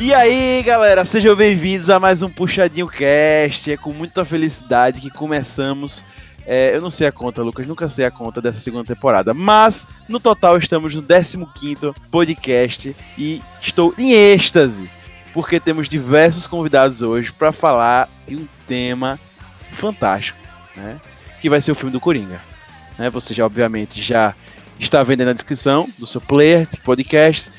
E aí, galera, sejam bem-vindos a mais um Puxadinho Cast. É com muita felicidade que começamos. É, eu não sei a conta, Lucas, nunca sei a conta dessa segunda temporada, mas no total estamos no 15 podcast e estou em êxtase, porque temos diversos convidados hoje para falar de um tema fantástico, né? Que vai ser o filme do Coringa. Né? Você já, obviamente, já está vendo na descrição do seu player de podcasts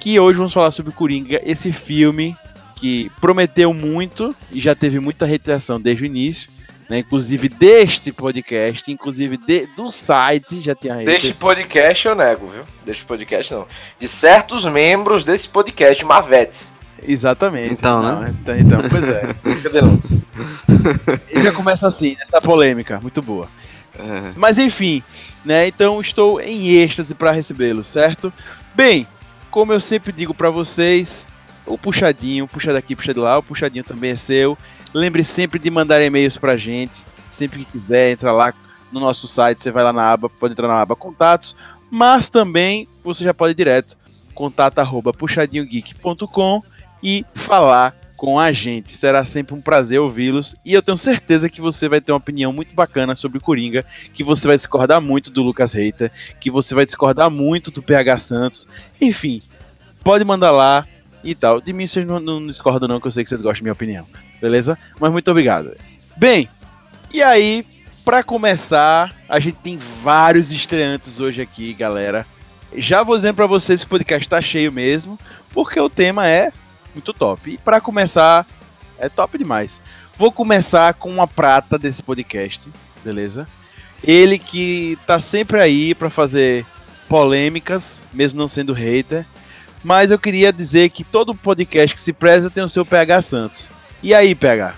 que hoje vamos falar sobre Coringa, esse filme que prometeu muito e já teve muita retração desde o início, né? Inclusive deste podcast, inclusive de, do site já tinha Deste podcast eu nego, viu? Deste podcast não. De certos membros desse podcast, Marvetes. Exatamente. Então, né? não, né? Então, então, pois é. Fica Ele já começa assim, essa polêmica, muito boa. É. Mas enfim, né? Então estou em êxtase para recebê-lo, certo? Bem, como eu sempre digo para vocês, o puxadinho, puxa daqui, puxa de lá, o puxadinho também é seu. Lembre sempre de mandar e-mails pra gente, sempre que quiser, entra lá no nosso site, você vai lá na aba, pode entrar na aba contatos, mas também você já pode ir direto contato@puxadinhogeek.com e falar com a gente. Será sempre um prazer ouvi-los e eu tenho certeza que você vai ter uma opinião muito bacana sobre o Coringa, que você vai discordar muito do Lucas Reiter, que você vai discordar muito do PH Santos. Enfim, pode mandar lá e tal. De mim vocês não, não discordam não, que eu sei que vocês gostam da minha opinião. Beleza? Mas muito obrigado. Bem, e aí, para começar, a gente tem vários estreantes hoje aqui, galera. Já vou dizendo para vocês que o podcast tá cheio mesmo, porque o tema é muito top. E para começar, é top demais. Vou começar com uma prata desse podcast, beleza? Ele que tá sempre aí para fazer polêmicas, mesmo não sendo hater. Mas eu queria dizer que todo podcast que se preza tem o seu PH Santos. E aí, PH?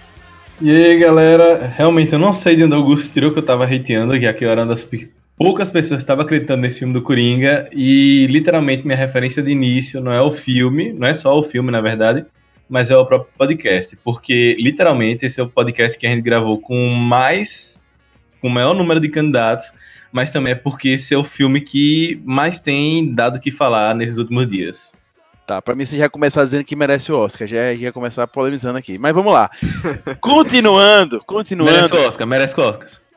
E aí, galera, realmente eu não sei de onde o Augusto tirou que eu tava hateando, já que eu era uma das poucas pessoas estavam acreditando nesse filme do Coringa e literalmente minha referência de início não é o filme, não é só o filme, na verdade, mas é o próprio podcast, porque literalmente esse é o podcast que a gente gravou com mais com o maior número de candidatos, mas também é porque esse é o filme que mais tem dado o que falar nesses últimos dias. Tá, pra mim você já começar dizendo que merece o Oscar, já ia começar polemizando aqui. Mas vamos lá. continuando, continuando. Merece o Oscar, merece o Oscar.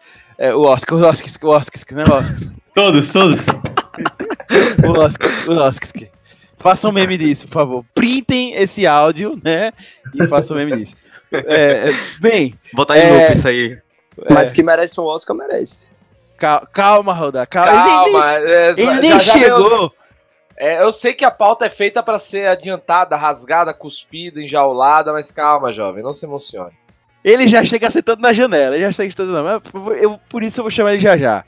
É, o Oscar, o Oscar, o Oscar, né, Oscar? Todos, todos. o Oscar, o Oscar. Façam meme disso, por favor. Printem esse áudio, né? E façam meme disso. É, é bem. Botar em é, loop isso aí. Mas que merece um Oscar, merece. Calma, calma Roda. Calma, calma. Ele, ele, ele nem chegou. É, eu sei que a pauta é feita para ser adiantada, rasgada, cuspida, enjaulada, mas calma, jovem, não se emocione. Ele já chega sentando na janela, ele já chega sentando na eu, Por isso eu vou chamar ele já já.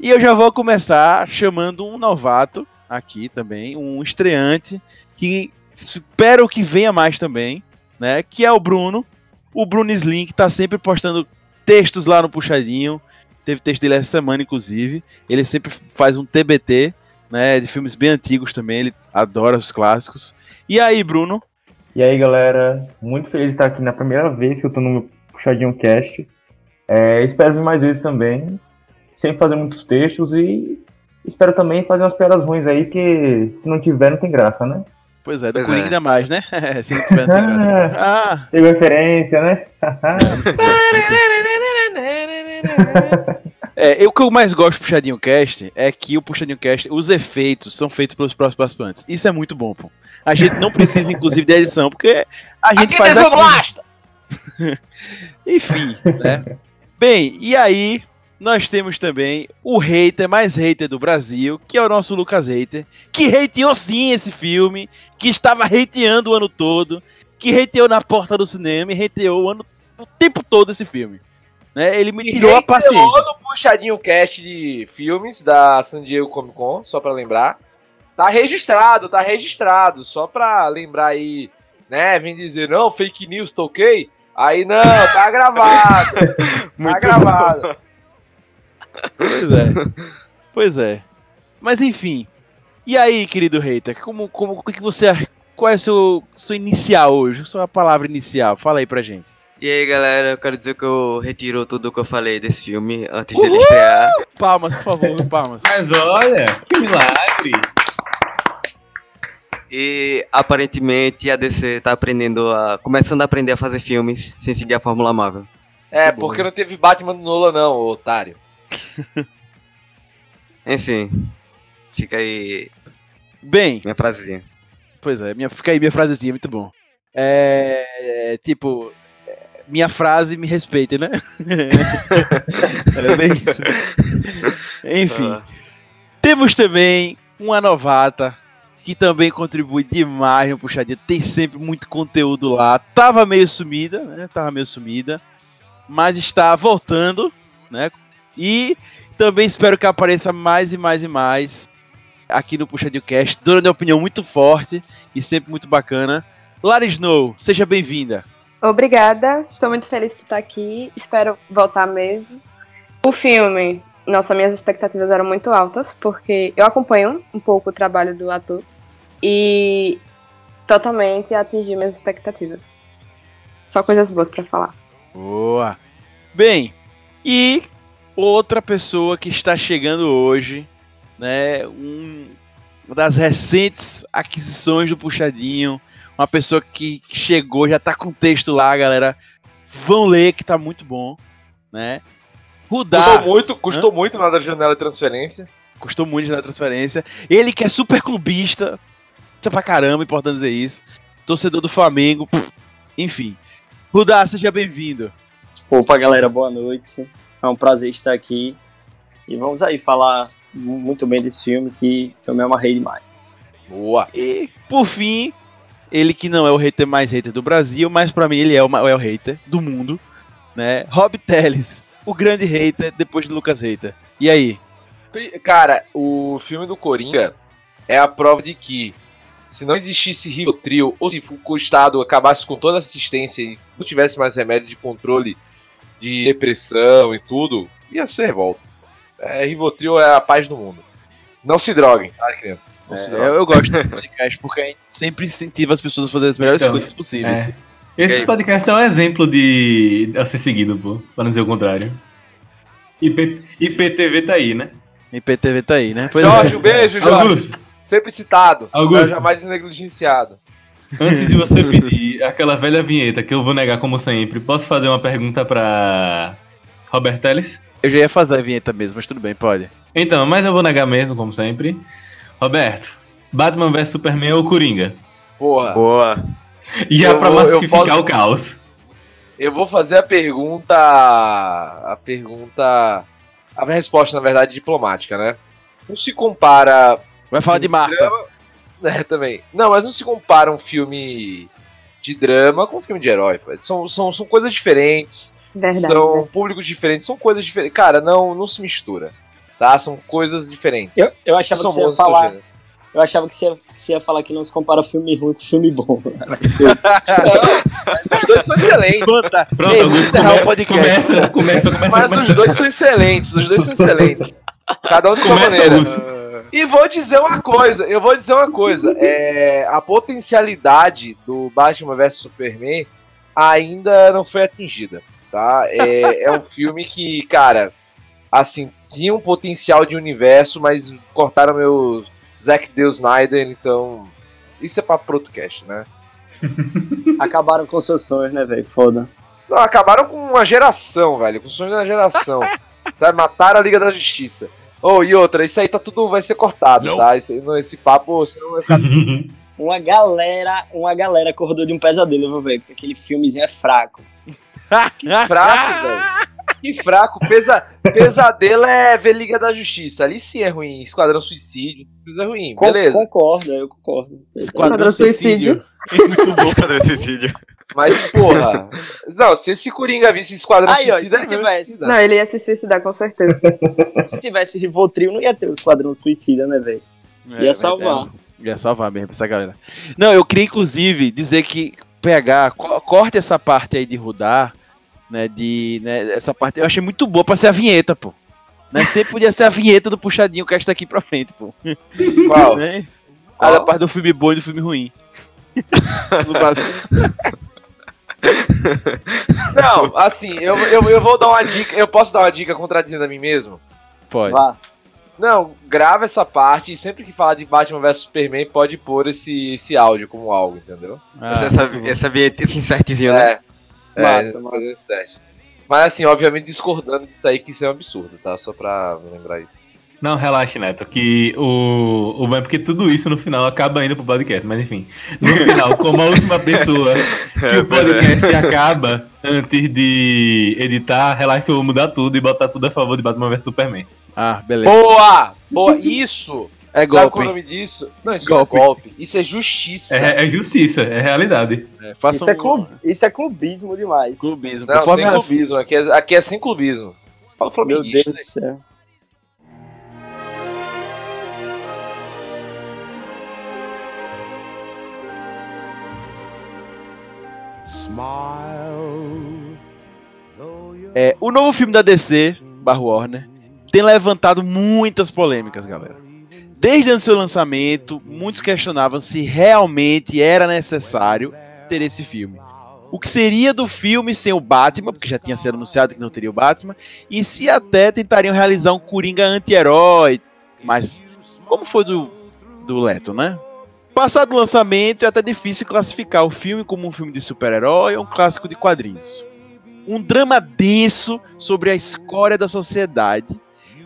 E eu já vou começar chamando um novato aqui também, um estreante, que espero que venha mais também, né? Que é o Bruno. O Bruno Slim, que tá sempre postando textos lá no Puxadinho. Teve texto dele essa semana, inclusive. Ele sempre faz um TBT, né? De filmes bem antigos também. Ele adora os clássicos. E aí, Bruno? E aí, galera? Muito feliz de estar aqui na primeira vez que eu tô no Puxadinho Cast. É, espero vir mais vezes também. Sempre fazer muitos textos e espero também fazer umas piadas ruins aí, que se não tiver, não tem graça, né? Pois é, do Coringa é. ainda mais, né? se não tiver, não tem graça. ah. Tem referência, né? É, o que eu mais gosto do Puxadinho Cast é que o Puxadinho Cast, os efeitos são feitos pelos próprios participantes. Isso é muito bom, pô. A gente não precisa, inclusive, de edição, porque a gente aqui faz. Aqui. Enfim, né? Bem, e aí nós temos também o hater mais hater do Brasil, que é o nosso Lucas Hater, que hateou sim esse filme, que estava hateando o ano todo, que hateou na porta do cinema e hateou o, ano, o tempo todo esse filme. Né? Ele me tirou a paciência. no puxadinho cast de filmes da San Diego Comic Con, só para lembrar. Tá registrado, tá registrado, só para lembrar aí, né, vem dizer, não, fake news, tá ok? Aí não, tá gravado. tá gravado. Pois é. Pois é. Mas enfim. E aí, querido hater, como, como, o que você. Qual é o seu, seu inicial hoje? Sua palavra inicial? Fala aí pra gente. E aí, galera, eu quero dizer que eu retiro tudo o que eu falei desse filme antes Uhul! dele estrear. Palmas, por favor, palmas. Mas olha, que milagre! E aparentemente a DC tá aprendendo a. começando a aprender a fazer filmes sem seguir a Fórmula Marvel. É, bom. porque não teve Batman do Nolan, não, ô otário. Enfim. Fica aí Bem, minha frasezinha. pois é, minha, fica aí minha frasezinha, muito bom. É, é, tipo, é, minha frase me respeite, né? é bem isso. Enfim, Ah, temos também uma novata que também contribui demais no Puxadinha. Tem sempre muito conteúdo lá. Tava meio sumida, né? Tava meio sumida. Mas está voltando, né? E também espero que apareça mais e mais e mais aqui no Puxadinho Cast, dando minha opinião muito forte e sempre muito bacana. Lara Snow, seja bem-vinda. Obrigada, estou muito feliz por estar aqui. Espero voltar mesmo. O filme, nossa, minhas expectativas eram muito altas, porque eu acompanho um pouco o trabalho do ator e totalmente atingi minhas expectativas. Só coisas boas pra falar. Boa. Bem, e outra pessoa que está chegando hoje, né? um- uma das recentes aquisições do Puxadinho. Uma pessoa que chegou, já tá com texto lá, galera. Vão ler que tá muito bom, né? Rudá, Custou muito, custou muito na janela de transferência. custou muito na transferência. Ele que é super clubista, pra caramba, importante dizer isso. Torcedor do Flamengo, pff, enfim. Rudá, seja bem-vindo. Opa, galera, boa noite. É um prazer estar aqui. E vamos aí falar muito bem desse filme que eu me amarrei demais. Boa. E, por fim, ele que não é o hater mais hater do Brasil, mas pra mim ele é o maior hater do mundo, né? Rob Teles, o grande hater depois de Lucas Hater. E aí? Cara, o filme do Coringa é a prova de que se não existisse Rivotril, ou se o Estado acabasse com toda a assistência e não tivesse mais remédio de controle de depressão e tudo, ia ser revolta. É, Rivotril é a paz do mundo. Não se droguem, tá, crianças? Não se É, droguem. eu, eu gosto do podcast porque a gente sempre incentiva as pessoas a fazerem as melhores Então, coisas possíveis. é. Esse podcast é um exemplo de a ser seguido, pô, pra não dizer o contrário. IP, IPTV tá aí, né? IPTV tá aí, né? Pois é. Jorge, um beijo, Jorge. Augusto, Sempre citado, Augusto. mas jamais negligenciado. antes de você pedir aquela velha vinheta que eu vou negar como sempre, posso fazer uma pergunta pra Robert Teles? Eu já ia fazer a vinheta mesmo, mas tudo bem, pode. Então, mas eu vou negar mesmo, como sempre. Roberto, Batman vs Superman ou Coringa? Porra, Boa. E é Eu pra vou- massificar posso- o caos. eu vou fazer a pergunta. A pergunta. A minha resposta, na verdade, diplomática, né? Não se compara Vai falar de Marta. É, também. Não, mas não se compara um filme de drama com um filme de herói. São, são, são coisas diferentes, Verdade. são públicos diferentes, são coisas diferentes. Cara, não, não se mistura. Tá? São coisas diferentes. Eu, eu achava São que você ia falar. Eu achava que você ia, que você ia falar que não se compara filme ruim com filme bom. Os dois são excelentes. Conta. Pronto, Ei, o come- podcast. começa, começa, começa, Mas os dois são excelentes. Os dois são excelentes. Cada um de sua Começa, maneira. E vou dizer uma coisa, eu vou dizer uma coisa. É, a potencialidade do Batman vs Superman ainda não foi atingida, tá? É, é um filme que, cara, assim, tinha um potencial de universo, mas cortaram meu Zack Deus Snyder, então isso é pra pro outro cast, né? Acabaram com seus sonhos, né, velho? Foda. Não, acabaram com uma geração, velho, com o sonho da geração. Sabe, mataram a Liga da Justiça. Oh, e outra, isso aí tá tudo, vai ser cortado, tá? Esse, esse papo, senão vai ficar Uma galera, uma galera acordou de um pesadelo, viu, velho? Porque aquele filmezinho é fraco. fraco, velho. Que fraco. Pesa, pesadelo é ver Liga da Justiça. Ali sim é ruim. Esquadrão Suicídio. Isso é ruim. Con- Beleza. Concordo, eu concordo. Esquadrão Suicídio. Muito bom. Esquadrão Suicídio. Mas, porra. Não, se esse Coringa visse Esquadrão Aí, ó, Suicida, se ele ia tivesse. se suicidar. Não, ele ia se suicidar com certeza. Se tivesse Rivotril, não ia ter o Esquadrão Suicida, né, velho? Ia salvar. Ia salvar mesmo essa galera. Não, eu queria inclusive dizer que pegar, co- corte essa parte aí de Rudar, né, de, né, essa parte eu achei muito boa pra ser a vinheta, pô. Né, sempre podia ser a vinheta do puxadinho que está aqui pra frente, pô. Qual? Né? Qual? A parte do filme bom e do filme ruim. Não, assim, eu, eu, eu vou dar uma dica. Eu posso dar uma dica contradizendo a mim mesmo? Pode. Vá. Não, grava essa parte e sempre que falar de Batman vs Superman pode pôr esse, esse áudio como algo, entendeu? Ah, essa, essa vinheta, esse insertzinho, né? É. Massa, é, massa. Mas assim, obviamente discordando disso aí, que isso é um absurdo, tá? Só pra lembrar isso. Não, relaxe, Neto, que o, o é porque tudo isso no final acaba indo pro podcast, mas enfim. No final, como a última pessoa que É, o podcast acaba antes de editar, relaxa que eu vou mudar tudo e botar tudo a favor de Batman vs Superman. Ah, beleza. Boa! Boa! Isso! É Sabe qual é o golpe. nome disso? Não, isso Golpe. não é golpe. Isso é justiça. É, é justiça, é realidade. É, Isso é, club, isso é clubismo demais. clubismo. Não, sem clubismo. Aqui é, aqui é sem clubismo. Fala Meu. Deus do céu. É, o novo filme da DC, barra Warner, tem levantado muitas polêmicas, galera. Desde o seu lançamento, muitos questionavam se realmente era necessário ter esse filme. O que seria do filme sem o Batman, porque já tinha sido anunciado que não teria o Batman, e se até tentariam realizar um Coringa anti-herói, mas como foi do, do Leto, né? Passado o lançamento, é até difícil classificar o filme como um filme de super-herói ou um clássico de quadrinhos. Um drama denso sobre a escória da sociedade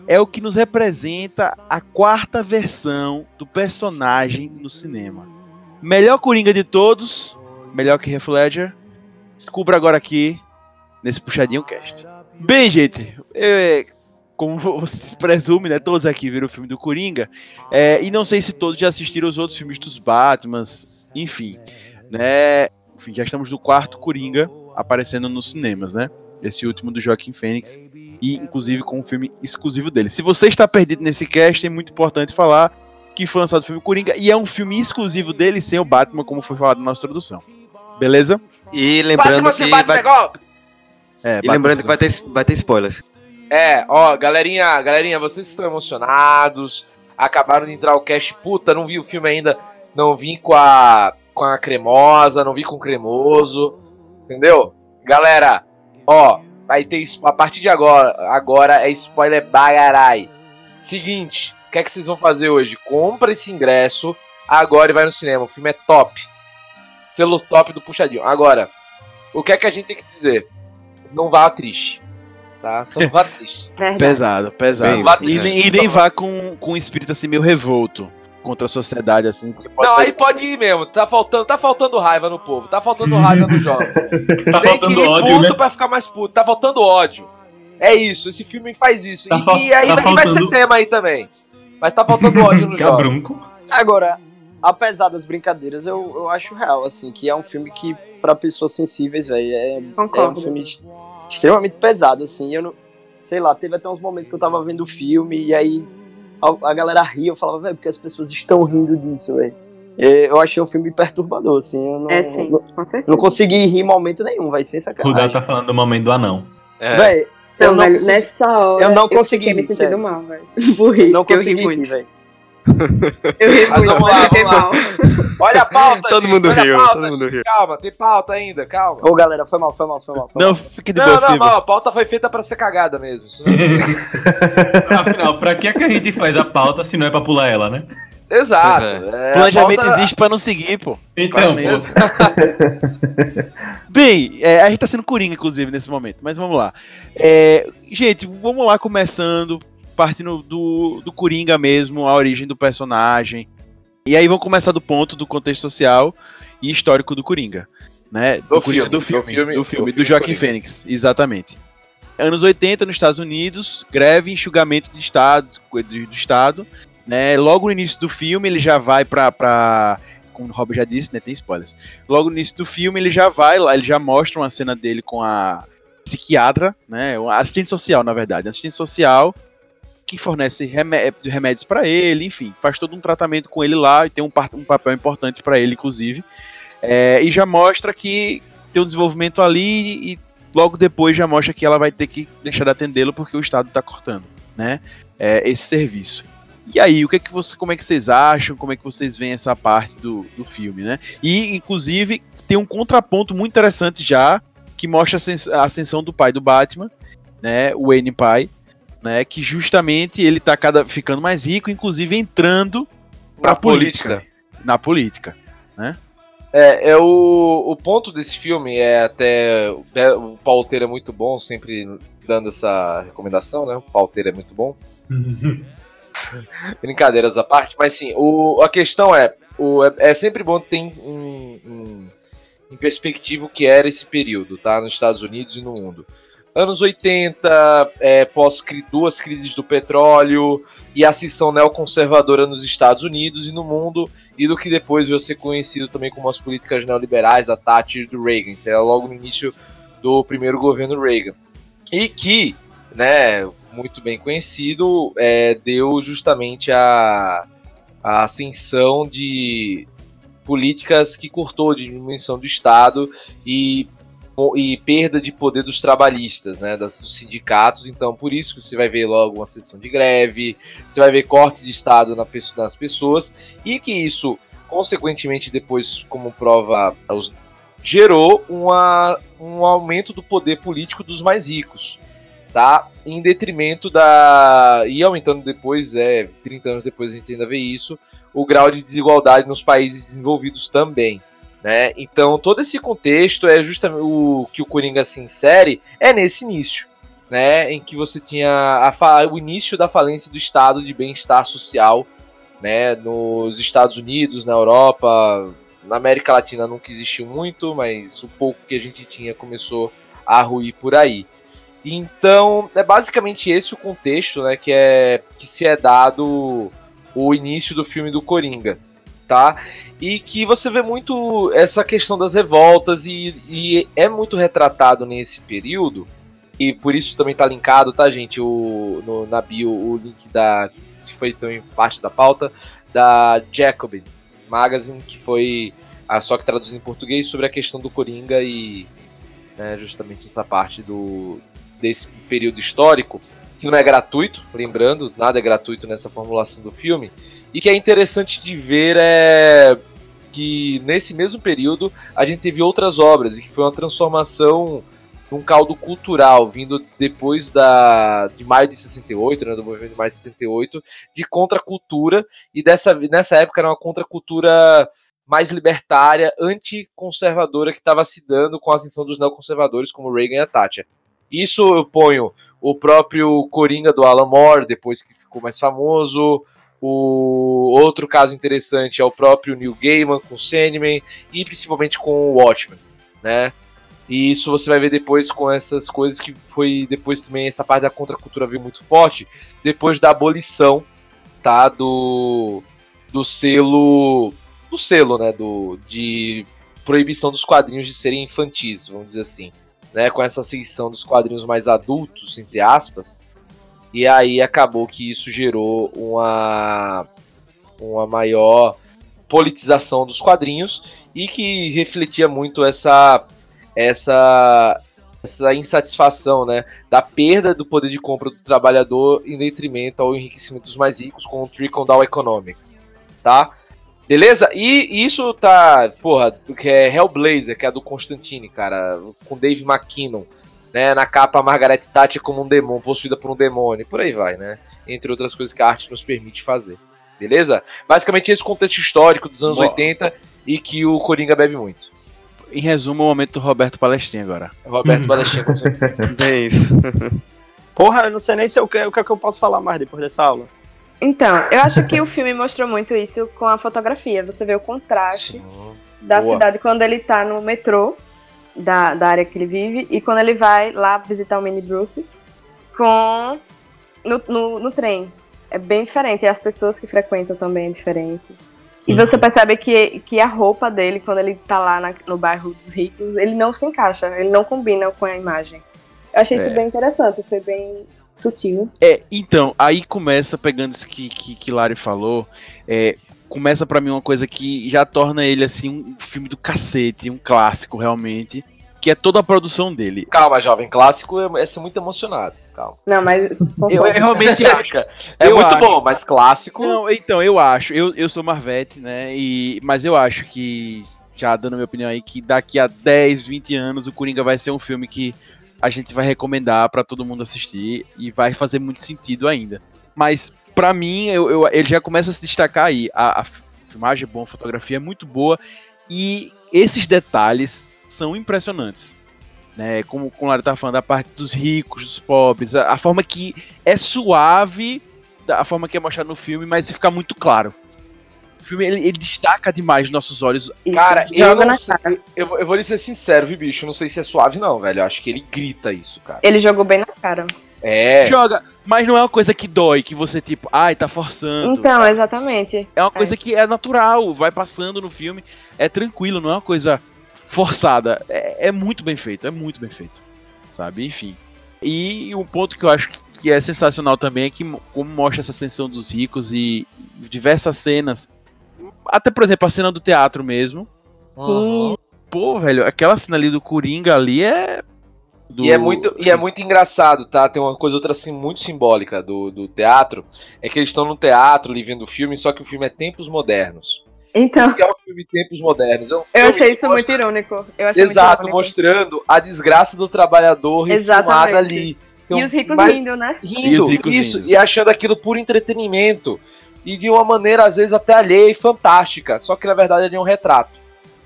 é o que nos representa a quarta versão do personagem no cinema. Melhor Coringa de todos, melhor que Heath Ledger, descubra agora aqui nesse Puxadinho Cast. Bem, gente, é, como se presume, né, todos aqui viram o filme do Coringa, é, e não sei se todos já assistiram os outros filmes dos Batmans, enfim, né, enfim, já estamos no quarto Coringa aparecendo nos cinemas, né, esse último do Joaquim Fênix, e inclusive com um filme exclusivo dele. Se você está perdido nesse cast, é muito importante falar que foi lançado o filme Coringa, e é um filme exclusivo dele, sem o Batman, como foi falado na nossa introdução. Beleza? E lembrando Batman que bate vai, é! É, e lembrando que vai ter, vai ter spoilers. É, ó, galerinha, galerinha, vocês estão emocionados, acabaram de entrar o cast, puta, não vi o filme ainda, não vim com a, com a cremosa, não vi com o cremoso, entendeu? Galera, ó, vai ter, isso- a partir de agora, agora é spoiler bagarai. Seguinte, o que é que vocês vão fazer hoje? Compra esse ingresso agora e vai no cinema, o filme é top. Selo top do Puxadinho. Agora, o que é que a gente tem que dizer? Não vá triste, tá? Só não vá triste. Verdade. Pesado, pesado. Bem e, né? nem, e nem vá com, com um espírito assim meio revolto contra a sociedade, assim. Não, ser- aí pode ir mesmo. Tá faltando, tá faltando raiva no povo. Tá faltando raiva no jovem. Tá Tem que faltando ir ódio, puto né? pra ficar mais puto. Tá faltando ódio. É isso. Esse filme faz isso. Tá e, e aí tá vai- e vai ser faltando- tema aí também. Mas tá faltando ódio no jovem. Cabrunco. Agora, apesar das brincadeiras, eu, eu acho real, assim, que é um filme que, pra pessoas sensíveis, velho, é, é um filme extremamente pesado, assim. Eu não. Sei lá, teve até uns momentos que eu tava vendo o filme e aí a, a galera ria, eu falava, velho, porque as pessoas estão rindo disso, velho. Eu achei um filme perturbador, assim. Eu não, É sim, não, com certeza. não consegui rir em momento nenhum, vai ser O Dal sacanagem. tá falando do momento do anão. É. Véi, eu Não, não velho, consegui, nessa hora. eu não consegui fiquei me rir, sentindo sério. mal, velho. Não eu consegui velho. Eu ri Mas muito, vamos lá, vamos lá. Olha a pauta, Todo gente, mundo riu, pauta. todo mundo riu. Calma, tem pauta ainda, calma. Ô, galera, foi mal, foi mal, foi mal. Foi Não, mal. fique de Não, boa, não, não, a pauta foi feita pra ser cagada mesmo. Afinal, pra que, é que a gente faz a pauta se não é pra pular ela, né? Exato. É, a Planejamento pauta- existe pra não seguir, pô. Então, pô, Bem, é, a gente tá sendo coringa, inclusive, nesse momento, mas vamos lá. É, gente, vamos lá começando, partindo do, do Coringa mesmo, a origem do personagem. E aí vamos começar do ponto do contexto social e histórico do Coringa. Né? Do Coringa- filme, do do filme, do do filme, do, filme Joaquim Coringa. Fênix, exatamente. Anos 80, nos Estados Unidos, greve enxugamento de estado, do, do Estado. Né? Logo no início do filme, ele já vai pra. pra como o Rob já disse, né? Tem spoilers. Logo no início do filme, ele já vai lá, ele já mostra uma cena dele com a psiquiatra, né? Assistente social, na verdade. Assistente social que fornece remé- remédios pra ele, enfim, faz todo um tratamento com ele lá e tem um, um papel importante pra ele, inclusive. É, e já mostra que tem um desenvolvimento ali e logo depois já mostra que ela vai ter que deixar de atendê-lo porque o Estado tá cortando, né? é, esse serviço. E aí, o que é que você, como é que vocês acham? Como é que vocês veem essa parte do, do filme, né? E, inclusive, tem um contraponto muito interessante já, que mostra a ascensão do pai do Batman, né? O Wayne pai, né? Que justamente ele tá cada, ficando mais rico, inclusive entrando pra Na política. política. Na política. É, é o, o ponto desse filme é até. O Pauteiro é muito bom, sempre dando essa recomendação, né? O Pauteiro é muito bom. Brincadeiras à parte, mas sim, o, a questão é, o, é, é sempre bom ter em, em, em perspectiva o que era esse período, tá? Nos Estados Unidos e no mundo. Anos 80, é, pós duas crises do petróleo e ascensão neoconservadora nos Estados Unidos e no mundo, e do que depois veio a ser conhecido também como as políticas neoliberais, a Thatcher e do Reagan. Isso era logo no início do primeiro governo Reagan. E que, né, muito bem conhecido, é, deu justamente a, a ascensão de políticas que cortou de dimensão do Estado e, e perda de poder dos trabalhistas, né, das, dos sindicatos. Então, por isso que você vai ver logo uma sessão de greve, você vai ver corte de Estado na, nas pessoas e que isso, consequentemente, depois, como prova, gerou uma, um aumento do poder político dos mais ricos tá? Em detrimento da. E aumentando depois, é, 30 anos depois a gente ainda vê isso, o grau de desigualdade nos países desenvolvidos também. Né? Então, todo esse contexto é justamente o que o Coringa se insere é nesse início, né? Em que você tinha a o início da falência do estado de bem-estar social, né? Nos Estados Unidos, na Europa, na América Latina nunca existiu muito, mas o pouco que a gente tinha começou a ruir por aí. Então, é basicamente esse o contexto, né, que é que se é dado o início do filme do Coringa, tá? E que você vê muito essa questão das revoltas e, e é muito retratado nesse período e por isso também tá linkado, tá, gente, o no, na bio o link da que foi também parte da pauta da Jacobin Magazine, que foi a só que traduzindo em português sobre a questão do Coringa e né, justamente essa parte do desse período histórico, que não é gratuito, lembrando, nada é gratuito nessa formulação do filme, e que é interessante de ver é que nesse mesmo período a gente teve outras obras, e que foi uma transformação num caldo cultural, vindo depois da, de maio de 68, né, do movimento de maio de 68, de contracultura, e dessa, nessa época era uma contracultura mais libertária, anticonservadora que estava se dando com a ascensão dos neoconservadores como Reagan e a Thatcher. Isso eu ponho o próprio Coringa do Alan Moore, depois que ficou mais famoso. O outro caso interessante é o próprio Neil Gaiman com Sandman e principalmente com o Watchmen, né? E isso você vai ver depois com essas coisas que foi depois também essa parte da contracultura veio muito forte depois da abolição, tá, do do selo do selo, né, do de proibição dos quadrinhos de serem infantis, vamos dizer assim né, com essa ascensão dos quadrinhos mais adultos, entre aspas, e aí acabou que isso gerou uma, uma maior politização dos quadrinhos e que refletia muito essa essa essa insatisfação, né, da perda do poder de compra do trabalhador em detrimento ao enriquecimento dos mais ricos com o trickle down economics, tá? Beleza? E isso tá, porra, que é Hellblazer, que é do Constantine, cara, com Dave McKinnon, né? Na capa a Margaret Thatcher como um demônio, possuída por um demônio, por aí vai, né? Entre outras coisas que a arte nos permite fazer. Beleza? Basicamente esse contexto histórico dos anos Boa. 80 e que o Coringa bebe muito. Em resumo, o momento do Roberto Palestrinha agora. Roberto Balestinha, com certeza. É isso. Porra, eu não sei nem se eu, que- o que é que eu posso falar mais depois dessa aula. Então, eu acho que o filme mostrou muito isso com a fotografia. Você vê o contraste da Boa. cidade quando ele tá no metrô da, da área que ele vive e quando ele vai lá visitar o Mini Bruce com no, no, no trem. É bem diferente. E as pessoas que frequentam também é diferente. E você percebe que, que a roupa dele, quando ele tá lá na- no bairro dos ricos, ele não se encaixa, ele não combina com a imagem. Eu achei isso É. bem interessante, foi bem sutil. É, então, aí começa, pegando isso que, que, que Lari falou, é, começa pra mim uma coisa que já torna ele, assim, um filme do cacete, um clássico, realmente, que é toda a produção dele. Calma, jovem, clássico é, é ser muito emocionado. Calma. Não, mas. Eu, eu realmente acho. É Eu muito acho. bom, mas clássico. Não, então, eu acho, eu, eu sou Marvete, né, e, mas eu acho que, já dando minha opinião aí, que daqui a 10, 20 anos o Coringa vai ser um filme que a gente vai recomendar pra todo mundo assistir e vai fazer muito sentido ainda. Mas pra mim, eu, eu- ele já começa a se destacar aí. A, a filmagem é boa, a fotografia é muito boa e esses detalhes são impressionantes. Né, como, como o Lara tá falando, a parte dos ricos, dos pobres, a, a forma que é suave, da- a forma que é mostrada no filme, mas fica muito claro. O filme ele, ele destaca demais nos nossos olhos. Cara, eu joga não na sei, cara. eu, vou- eu vou lhe ser sincero, viu, bicho? Eu não sei se é suave, não, velho. Eu acho que ele grita isso, cara. Ele jogou bem na cara. É. Joga, mas não é uma coisa que dói, que você tipo, ai, tá forçando. Então, exatamente. É uma coisa que é natural, vai passando no filme, é tranquilo, não é uma coisa forçada. É, é muito bem feito, é muito bem feito. Sabe? Enfim. E um ponto que eu acho que é sensacional também é que mo- como mostra essa ascensão dos ricos e diversas cenas. Até, por exemplo, a cena do teatro mesmo. Uhum. Pô, velho, aquela cena ali do Coringa ali é. Do- E é, muito, e é muito engraçado, tá? Tem uma coisa outra assim muito simbólica do, do teatro. É que eles estão no teatro ali vendo o filme, só que o filme é Tempos Modernos. Então, que é o filme Tempos Modernos? É um eu achei isso mostra- muito irônico. Eu achei Exato, muito irônico. mostrando a desgraça do trabalhador refilmada ali. Então, E os ricos mas- rindo, né? rindo, E os ricos isso, rindo. e achando aquilo por entretenimento. E de uma maneira, às vezes, até alheia e fantástica. Só que na verdade ele é um retrato.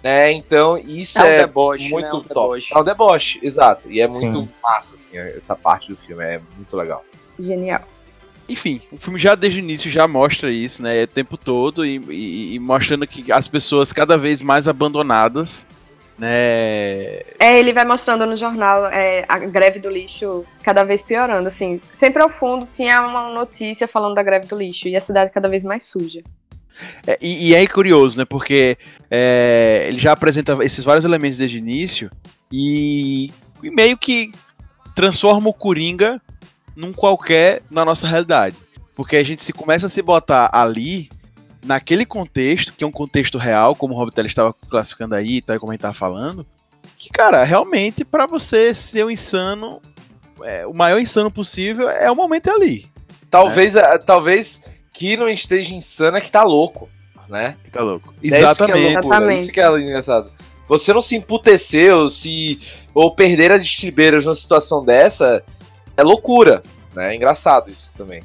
Né? Então, isso É um é, deboche, muito né? É um top. deboche. É um deboche, exato. E é muito Sim. massa, assim, essa parte do filme. É muito legal. Genial. Enfim, o filme já desde o início já mostra isso, né? O tempo todo e, e- e mostrando que as pessoas cada vez mais abandonadas, né? É, ele vai mostrando no jornal é, a greve do lixo cada vez piorando, assim. Sempre ao fundo tinha uma notícia falando da greve do lixo e a cidade cada vez mais suja. É, e, e é curioso, né? Porque é, ele já apresenta esses vários elementos desde o início e, e meio que transforma o Coringa num qualquer na nossa realidade. Porque a gente se começa a se botar ali, naquele contexto, que é um contexto real, como o Robert Teller estava classificando aí, tá, como a gente tava falando, que, cara, realmente, pra você ser um insano, é, o maior insano possível é o momento ali. Talvez, eh, talvez que não esteja insano é que tá louco, né? Tá louco? É isso que é Exatamente. loucura, Exatamente. Isso que é engraçado. Você não se emputecer ou, se, ou perder as estribeiras numa situação dessa é loucura. Né? É engraçado isso também.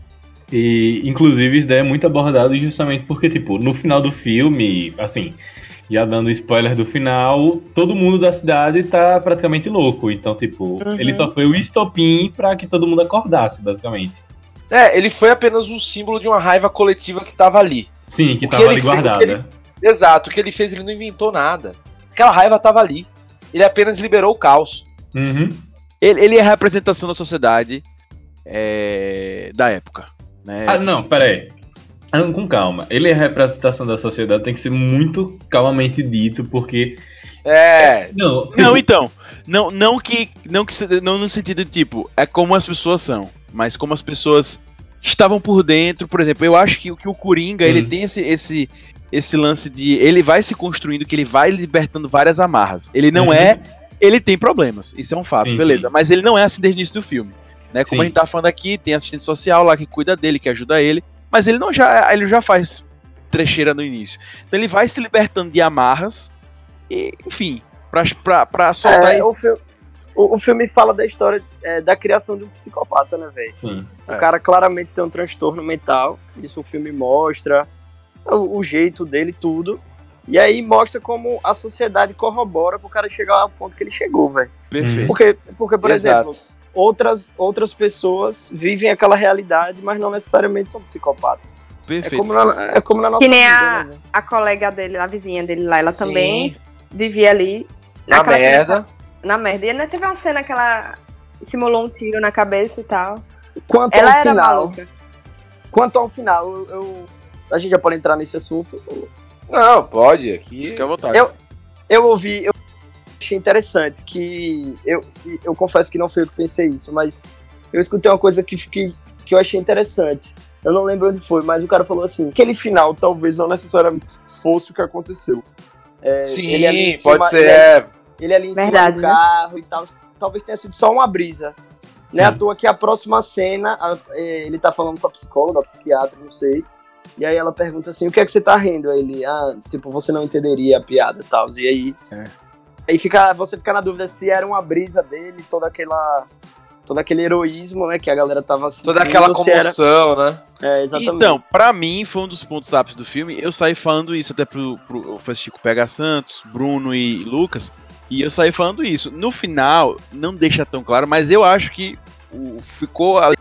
E, inclusive, isso daí é muito abordado justamente porque, tipo, no final do filme, assim, já dando spoiler do final, todo mundo da cidade tá praticamente louco. Então, tipo, Uhum. ele só foi o estopim pra que todo mundo acordasse, basicamente. É, ele foi apenas um símbolo de uma raiva coletiva que tava ali. Sim, que O que tava ele ali fez- que guardada. Exato, o que ele fez, ele não inventou nada. Aquela raiva tava ali. Ele apenas liberou o caos. Uhum. Ele, ele é a representação da sociedade é, da época. Né? Ah, não, pera aí. Ah, Com calma. Ele é a representação da sociedade, tem que ser muito calmamente dito, porque. É, Não, Não, então. Não, não que. Não que não no sentido de tipo, é como as pessoas são, mas como as pessoas estavam por dentro. Por exemplo, eu acho que, que o Coringa, ele Hum. tem esse, esse, esse lance de. Ele vai se construindo, que ele vai libertando várias amarras. Ele não Uhum. é. Ele tem problemas, isso é um fato, Sim, beleza. sim. Mas ele não é assim desde o início do filme. Né? Como Sim. a gente tá falando aqui, tem assistente social lá que cuida dele, que ajuda ele. Mas ele não já. Ele já faz trecheira no início. Então ele vai se libertando de amarras. E, enfim, pra, pra, pra soltar É, esse- o, filme, o, o filme fala da história é, da criação de um psicopata, né, velho? O É. cara claramente tem um transtorno mental, isso o filme mostra, o, o jeito dele, tudo. E aí mostra como a sociedade corrobora pro cara chegar ao ponto que ele chegou, velho. Perfeito. Porque, porque, por Exato. exemplo, outras, outras pessoas vivem aquela realidade, mas não necessariamente são psicopatas. É Perfeito. como, na, é como na nossa Que nem vida, a- né? A colega dele, a vizinha dele lá, ela Sim. também vivia ali. Na merda. Na merda. E ainda teve uma cena que ela simulou um tiro na cabeça e tal. Quanto Ela ao era final, maluca. quanto ao final, eu, eu- a gente já pode entrar nesse assunto. Não, pode. Aqui. Fica à vontade. Eu- Eu ouvi, eu achei interessante que eu, eu confesso que não foi eu que pensei isso, mas eu escutei uma coisa que, que, que eu achei interessante. Eu não lembro onde foi, mas o cara falou assim: aquele final talvez não necessariamente fosse o que aconteceu. É, Sim, ele ali em cima- pode ser. Ele, é, ele ali em Verdade, cima né? do carro e tal. Talvez tenha sido só uma brisa. Não é à toa que a próxima cena, a- é, ele tá falando com a psicóloga, a psiquiatra, não sei. E aí ela pergunta assim, o que é que você tá rindo? Aí ele, ah, tipo, você não entenderia a piada e tal. E aí, É. Aí fica, você fica na dúvida se era uma brisa dele, toda aquela. Todo aquele heroísmo, né, que a galera tava sentindo. Toda aquela se era- comoção, né? É, exatamente. Então, pra mim, foi um dos pontos ápices do filme. Eu saí falando isso até pro, pro eu fui assistir com o PH Santos, Bruno e Lucas. E eu saí falando isso. No final, não deixa tão claro, mas eu acho que o- ficou a,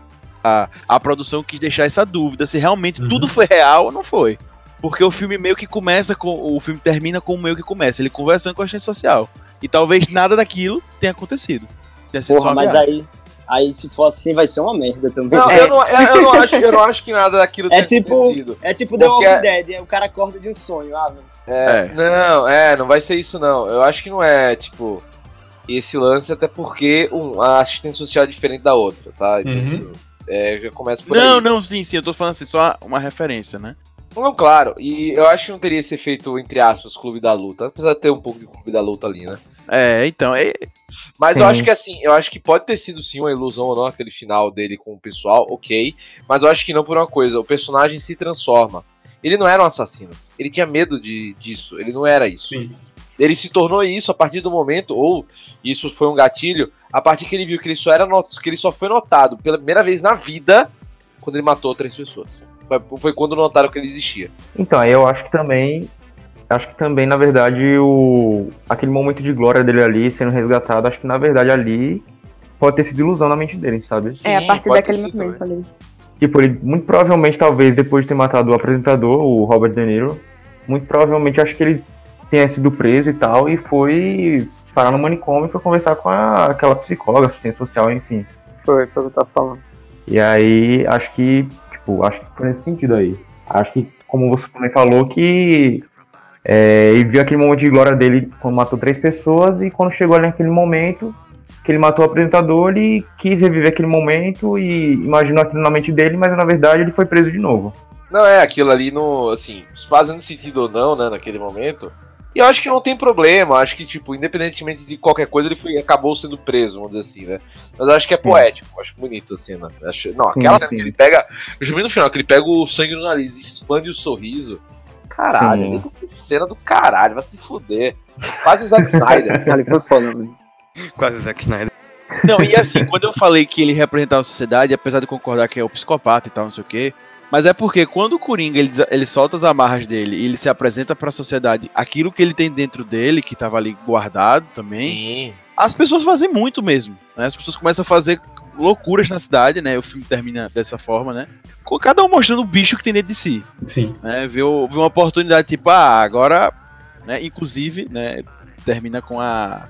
a, a produção quis deixar essa dúvida se realmente Uhum. tudo foi real ou não foi. Porque o filme meio que começa com. O filme termina com o meio que começa, ele conversando com a gente social. E talvez nada daquilo tenha acontecido. Porra, mas viagem. aí, aí se for assim vai ser uma merda também. Não, é, eu, não, eu, eu não acho, eu não acho que nada daquilo tenha tipo, acontecido. é tipo The Porque- Walking Dead, o cara acorda de um sonho. Ah, velho. É, É. Não, é, não vai ser isso não. Eu acho que não é, tipo, esse lance, até porque um, a assistente social é diferente da outra, tá? Então, Uhum. assim, é, já começa por Não, aí. não, sim, sim, eu tô falando assim, só uma referência, né? Não, claro. E eu acho que não teria esse efeito, entre aspas, clube da luta. Apesar de ter um pouco de clube da luta ali, né? É, então, é, Mas eu Sim. acho que assim, eu acho que pode ter sido sim uma ilusão ou não, aquele final dele com o pessoal, ok. Mas eu acho que não por uma coisa, o personagem se transforma. Ele não era um assassino. Ele tinha medo de, disso. Ele não era isso. Sim. Ele se tornou isso a partir do momento, ou isso foi um gatilho, a partir que ele viu que ele só era not- que ele só foi notado pela primeira vez na vida quando ele matou três pessoas. Foi, quando notaram que ele existia. Então, aí eu acho que também. Acho que também, na verdade, o. aquele momento de glória dele ali sendo resgatado, acho que na verdade ali pode ter sido ilusão na mente dele, sabe? é, a Sim, partir pode daquele momento ali. Tipo, ele muito provavelmente, talvez, depois de ter matado o apresentador, o Robert De Niro, muito provavelmente acho que ele tenha sido preso e tal, e foi parar no manicômio e foi conversar com a- aquela psicóloga, assistente social, enfim. Foi, foi o que eu tava falando. E aí, acho que, tipo, acho que foi nesse sentido aí. Acho que, como você também falou, que é, ele viu aquele momento de glória dele quando matou três pessoas e quando chegou ali naquele momento que ele matou o apresentador, ele quis reviver aquele momento e imaginou aquilo na mente dele, mas na verdade ele foi preso de novo. Não é aquilo ali no, assim, fazendo sentido ou não, né, naquele momento. E eu acho que não tem problema, acho que, tipo, independentemente de qualquer coisa, ele foi, acabou sendo preso, vamos dizer assim, né? Mas eu acho que é Sim. poético, acho bonito, assim, né? Eu Acho, não, Sim, aquela cena sim. que ele pega, eu já vi no final, que ele pega o sangue no nariz e expande o sorriso. Caralho, Sim. ali, que cena do caralho, vai se fuder. Quase o Zack Snyder. Ali foi foda, mano. Quase Zack Snyder. Não, e assim, quando eu falei que ele representava a sociedade, apesar de concordar que é o psicopata e tal, não sei o quê, mas é porque quando o Coringa ele, ele solta as amarras dele e ele se apresenta pra sociedade, aquilo que ele tem dentro dele, que tava ali guardado também, Sim. as pessoas fazem muito mesmo, né? As pessoas começam a fazer loucuras na cidade, né? O filme termina dessa forma, né? Com cada um mostrando o bicho que tem dentro de si, Sim. né? Vê uma oportunidade, tipo, ah, agora, né? Inclusive, né? Termina com a...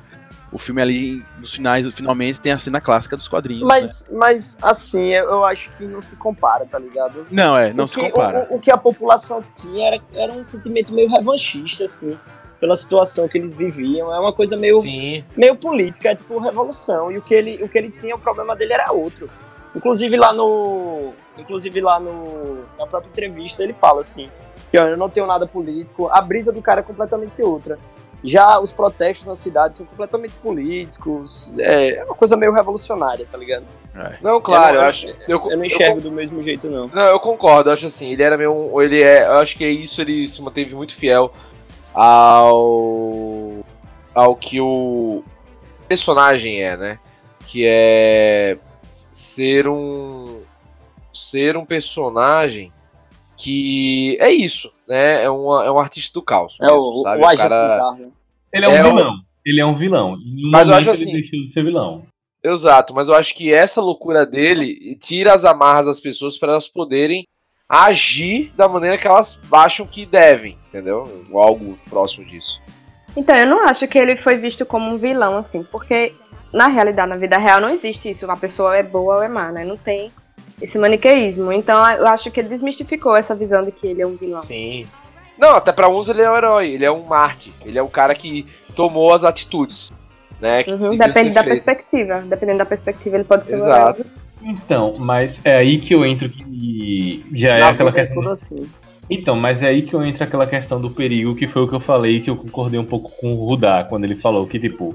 O filme ali, nos finais, finalmente, tem a cena clássica dos quadrinhos, né? Mas, mas assim, eu, eu acho que não se compara, tá ligado? Não, é, não o se que, compara. O, o que a população tinha era, era um sentimento meio revanchista, assim, pela situação que eles viviam. É uma coisa meio, Sim. meio política, é tipo revolução. E o que ele, o que ele tinha, o problema dele era outro. Inclusive lá no. Inclusive lá no. Na própria entrevista ele fala assim, que ó, eu não tenho nada político, a brisa do cara é completamente outra. Já os protestos na cidade são completamente políticos. É, é uma coisa meio revolucionária, tá ligado? É. Não, claro, eu, eu, não- acho. Eu, não enxergo do mesmo jeito, não. Não, eu concordo, eu acho assim, ele era meio. um- Ele é. Eu acho que é isso, ele se manteve muito fiel ao. ao que o personagem é, né? Que é ser um. ser um personagem que é isso, né? É, uma, é um artista do caos. É mesmo, o, sabe? o agente do cara... né? Ele é um É o- vilão. Ele é um vilão. E no Mas eu acho ele assim- deixou de ser vilão. Exato, mas eu acho que essa loucura dele tira as amarras das pessoas para elas poderem agir da maneira que elas acham que devem, entendeu? Ou algo próximo disso. Então, eu não acho que ele foi visto como um vilão, assim, porque na realidade, na vida real, não existe isso. Uma pessoa é boa ou é má, né? Não tem esse maniqueísmo. Então, eu acho que ele desmistificou essa visão de que ele é um vilão. Sim. Não, até pra uns ele é um herói, ele é um Marte, ele é o cara que tomou as atitudes, né? que Uhum, depende da feitas. perspectiva. Dependendo da perspectiva, ele pode ser um Exato. herói. Então, mas é aí que eu entro que já é Na aquela é questão. tudo assim. Então, mas é aí que eu entro aquela questão do perigo, que foi o que eu falei, que eu concordei um pouco com o Rudá, quando ele falou que, tipo,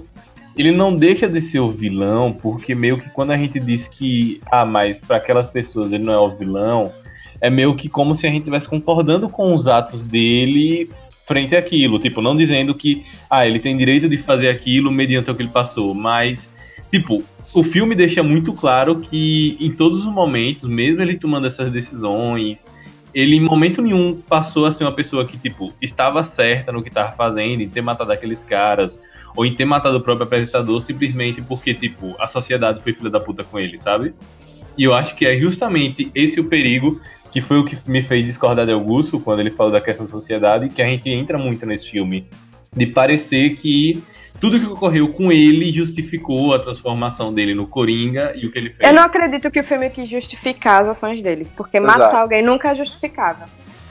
ele não deixa de ser o vilão, porque meio que quando a gente diz que, ah, mas para aquelas pessoas ele não é o vilão, é meio que como se a gente estivesse concordando com os atos dele frente àquilo, tipo, não dizendo que ah, ele tem direito de fazer aquilo mediante o que ele passou, mas tipo, o filme deixa muito claro que em todos os momentos, mesmo ele tomando essas decisões, ele em momento nenhum passou a ser uma pessoa que, tipo, estava certa no que estava fazendo, em ter matado aqueles caras, ou em ter matado o próprio apresentador simplesmente porque, tipo, a sociedade foi filha da puta com ele, sabe? E eu acho que é justamente esse o perigo que foi o que me fez discordar de Augusto quando ele falou da questão da sociedade, que a gente entra muito nesse filme, de parecer que tudo que ocorreu com ele justificou a transformação dele no Coringa e o que ele fez. Eu não acredito que o filme quis justificar as ações dele, porque Exato. matar alguém nunca é justificável.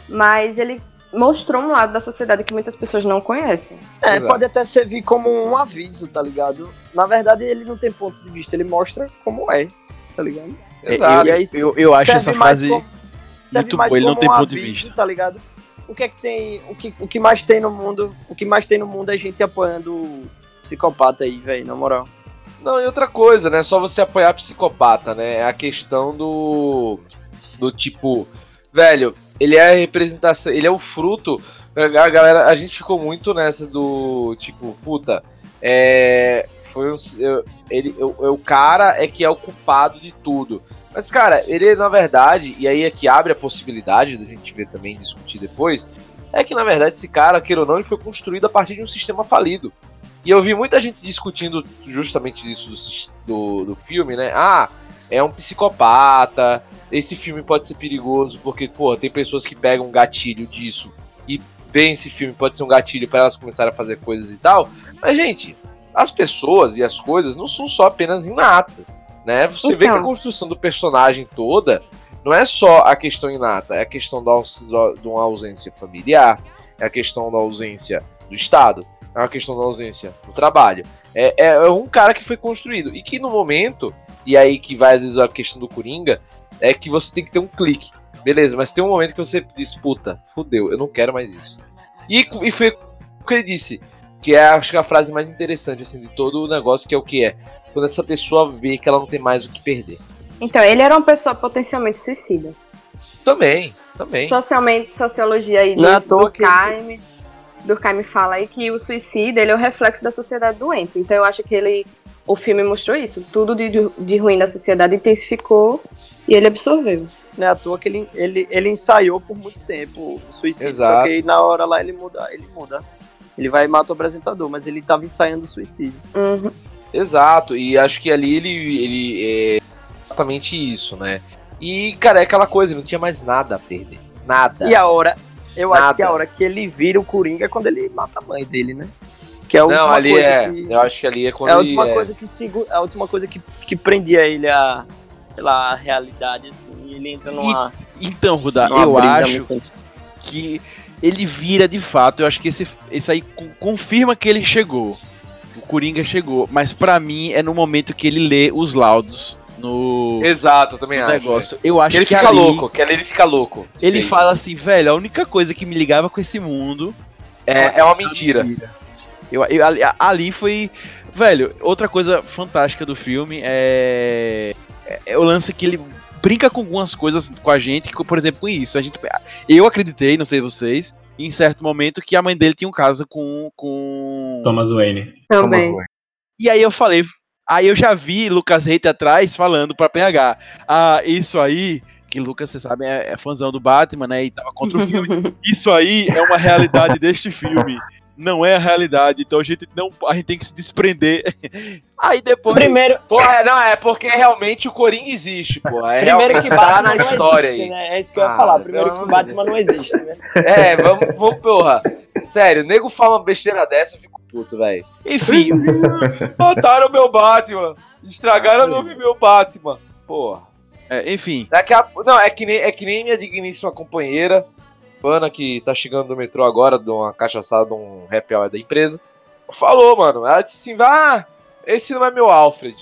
Mas ele mostrou um lado da sociedade que muitas pessoas não conhecem. É, Exato. pode até servir como um aviso, tá ligado? Na verdade, ele não tem ponto de vista, ele mostra como é, tá ligado? Exato. E aí Eu, eu acho essa frase como- muito mais boa, ele não como tem um ponto de aviso, vista. Tá ligado? O que é que tem. O que, o que mais tem no mundo. O que mais tem no mundo é gente apoiando o psicopata aí, velho, na moral. Não, e outra coisa, né? Só você apoiar psicopata, né? É a questão do. Do tipo. Velho, ele é a representação. Ele é o fruto. A galera. A gente ficou muito nessa do. Tipo, puta. É. Foi um. Ele, eu- o cara é que é o culpado de tudo. Mas, cara, ele, na verdade, e aí é que abre a possibilidade da gente ver também, discutir depois, é que, na verdade, esse cara, queira ou não, ele foi construído a partir de um sistema falido. E eu vi muita gente discutindo justamente isso do, do, do filme, né? Ah, é um psicopata, esse filme pode ser perigoso, porque, pô, tem pessoas que pegam um gatilho disso e veem esse filme, pode ser um gatilho para elas começarem a fazer coisas e tal. Mas, gente, as pessoas e as coisas não são só apenas inatas, né? Você vê que a Então. construção do personagem toda não é só a questão inata, é a questão da, de uma ausência familiar, é a questão da ausência do Estado, é uma questão da ausência do trabalho. É, é- é um cara que foi construído e que no momento, e aí que vai às vezes a questão do Coringa, é que você tem que ter um clique. Beleza, mas tem um momento que você disputa, fudeu, eu não quero mais isso. E, e foi o que ele disse, que é acho que a frase mais interessante assim, de todo o negócio, que é o que é. Quando essa pessoa vê que ela não tem mais o que perder. Então, ele era uma pessoa potencialmente suicida. Também, também. Socialmente, sociologia aí Não é à toa que Durkheim, fala aí que o suicídio ele é o reflexo da sociedade doente. Então eu acho que ele, o filme mostrou isso. Tudo de, de ruim da sociedade intensificou e ele absorveu. Não é à toa que ele, ele, ele ensaiou por muito tempo o suicídio. Só Exato. que aí na hora lá ele muda, ele muda. Ele vai e mata o apresentador, mas ele tava ensaiando o suicídio. Uhum. Exato, e acho que ali ele, ele é exatamente isso, né? E, cara, é aquela coisa, não tinha mais nada a perder. Nada. E a hora, eu acho Nada. que a hora que ele vira o Coringa é quando ele mata a mãe dele, né? Que é a não, última ali coisa é. que. Eu acho que ali é quando É a ele última é- coisa que segu- a última coisa que, que prendia ele a, sei lá, a realidade, assim. E ele entra numa, Então, Ruda, numa eu acho muito- que ele vira de fato. Eu acho que esse, esse aí co- confirma que ele chegou. O Coringa chegou. Mas pra mim é no momento que ele lê os laudos no, Exato, eu também no acho. negócio. Eu acho Que ele que fica ali, louco, que ali ele fica louco. Ele Sim. fala assim, velho, a única coisa que me ligava com esse mundo É, é uma mentira. Eu, eu- ali, ali foi. Velho, outra coisa fantástica do filme é. É, é o lance que ele brinca com algumas coisas com a gente, que, por exemplo, com isso. A gente, eu acreditei, não sei vocês, em certo momento, que a mãe dele tinha um caso com. com... Thomas Wayne. Também. E aí eu falei. Aí eu já vi Lucas Reiter atrás falando pra PH. Ah, isso aí. Que Lucas, você sabe, é, é fãzão do Batman, né? E tava contra o filme. Isso aí é uma realidade deste filme. Não é a realidade. Então a gente não. A gente tem que se desprender. Aí depois. Primeiro, Pô, é, não, é porque realmente o Coringa existe, pô. É primeiro que tá Batman na não história existe, aí. né? É isso que eu ia Ah, falar. Primeiro que de Batman não existe, né? É, vamos, vamos, porra. Sério, o nego fala uma besteira dessa, eu fico puto, velho. Enfim, Mataram meu Batman. Estragaram meu, meu Batman. Porra. é, enfim. Daqui a... Não, é que, nem, é que nem minha digníssima companheira, Pana, que tá chegando do metrô agora, de uma cachaçada, de um happy hour da empresa. Falou, mano. Ela disse assim: ah, esse não é meu Alfred.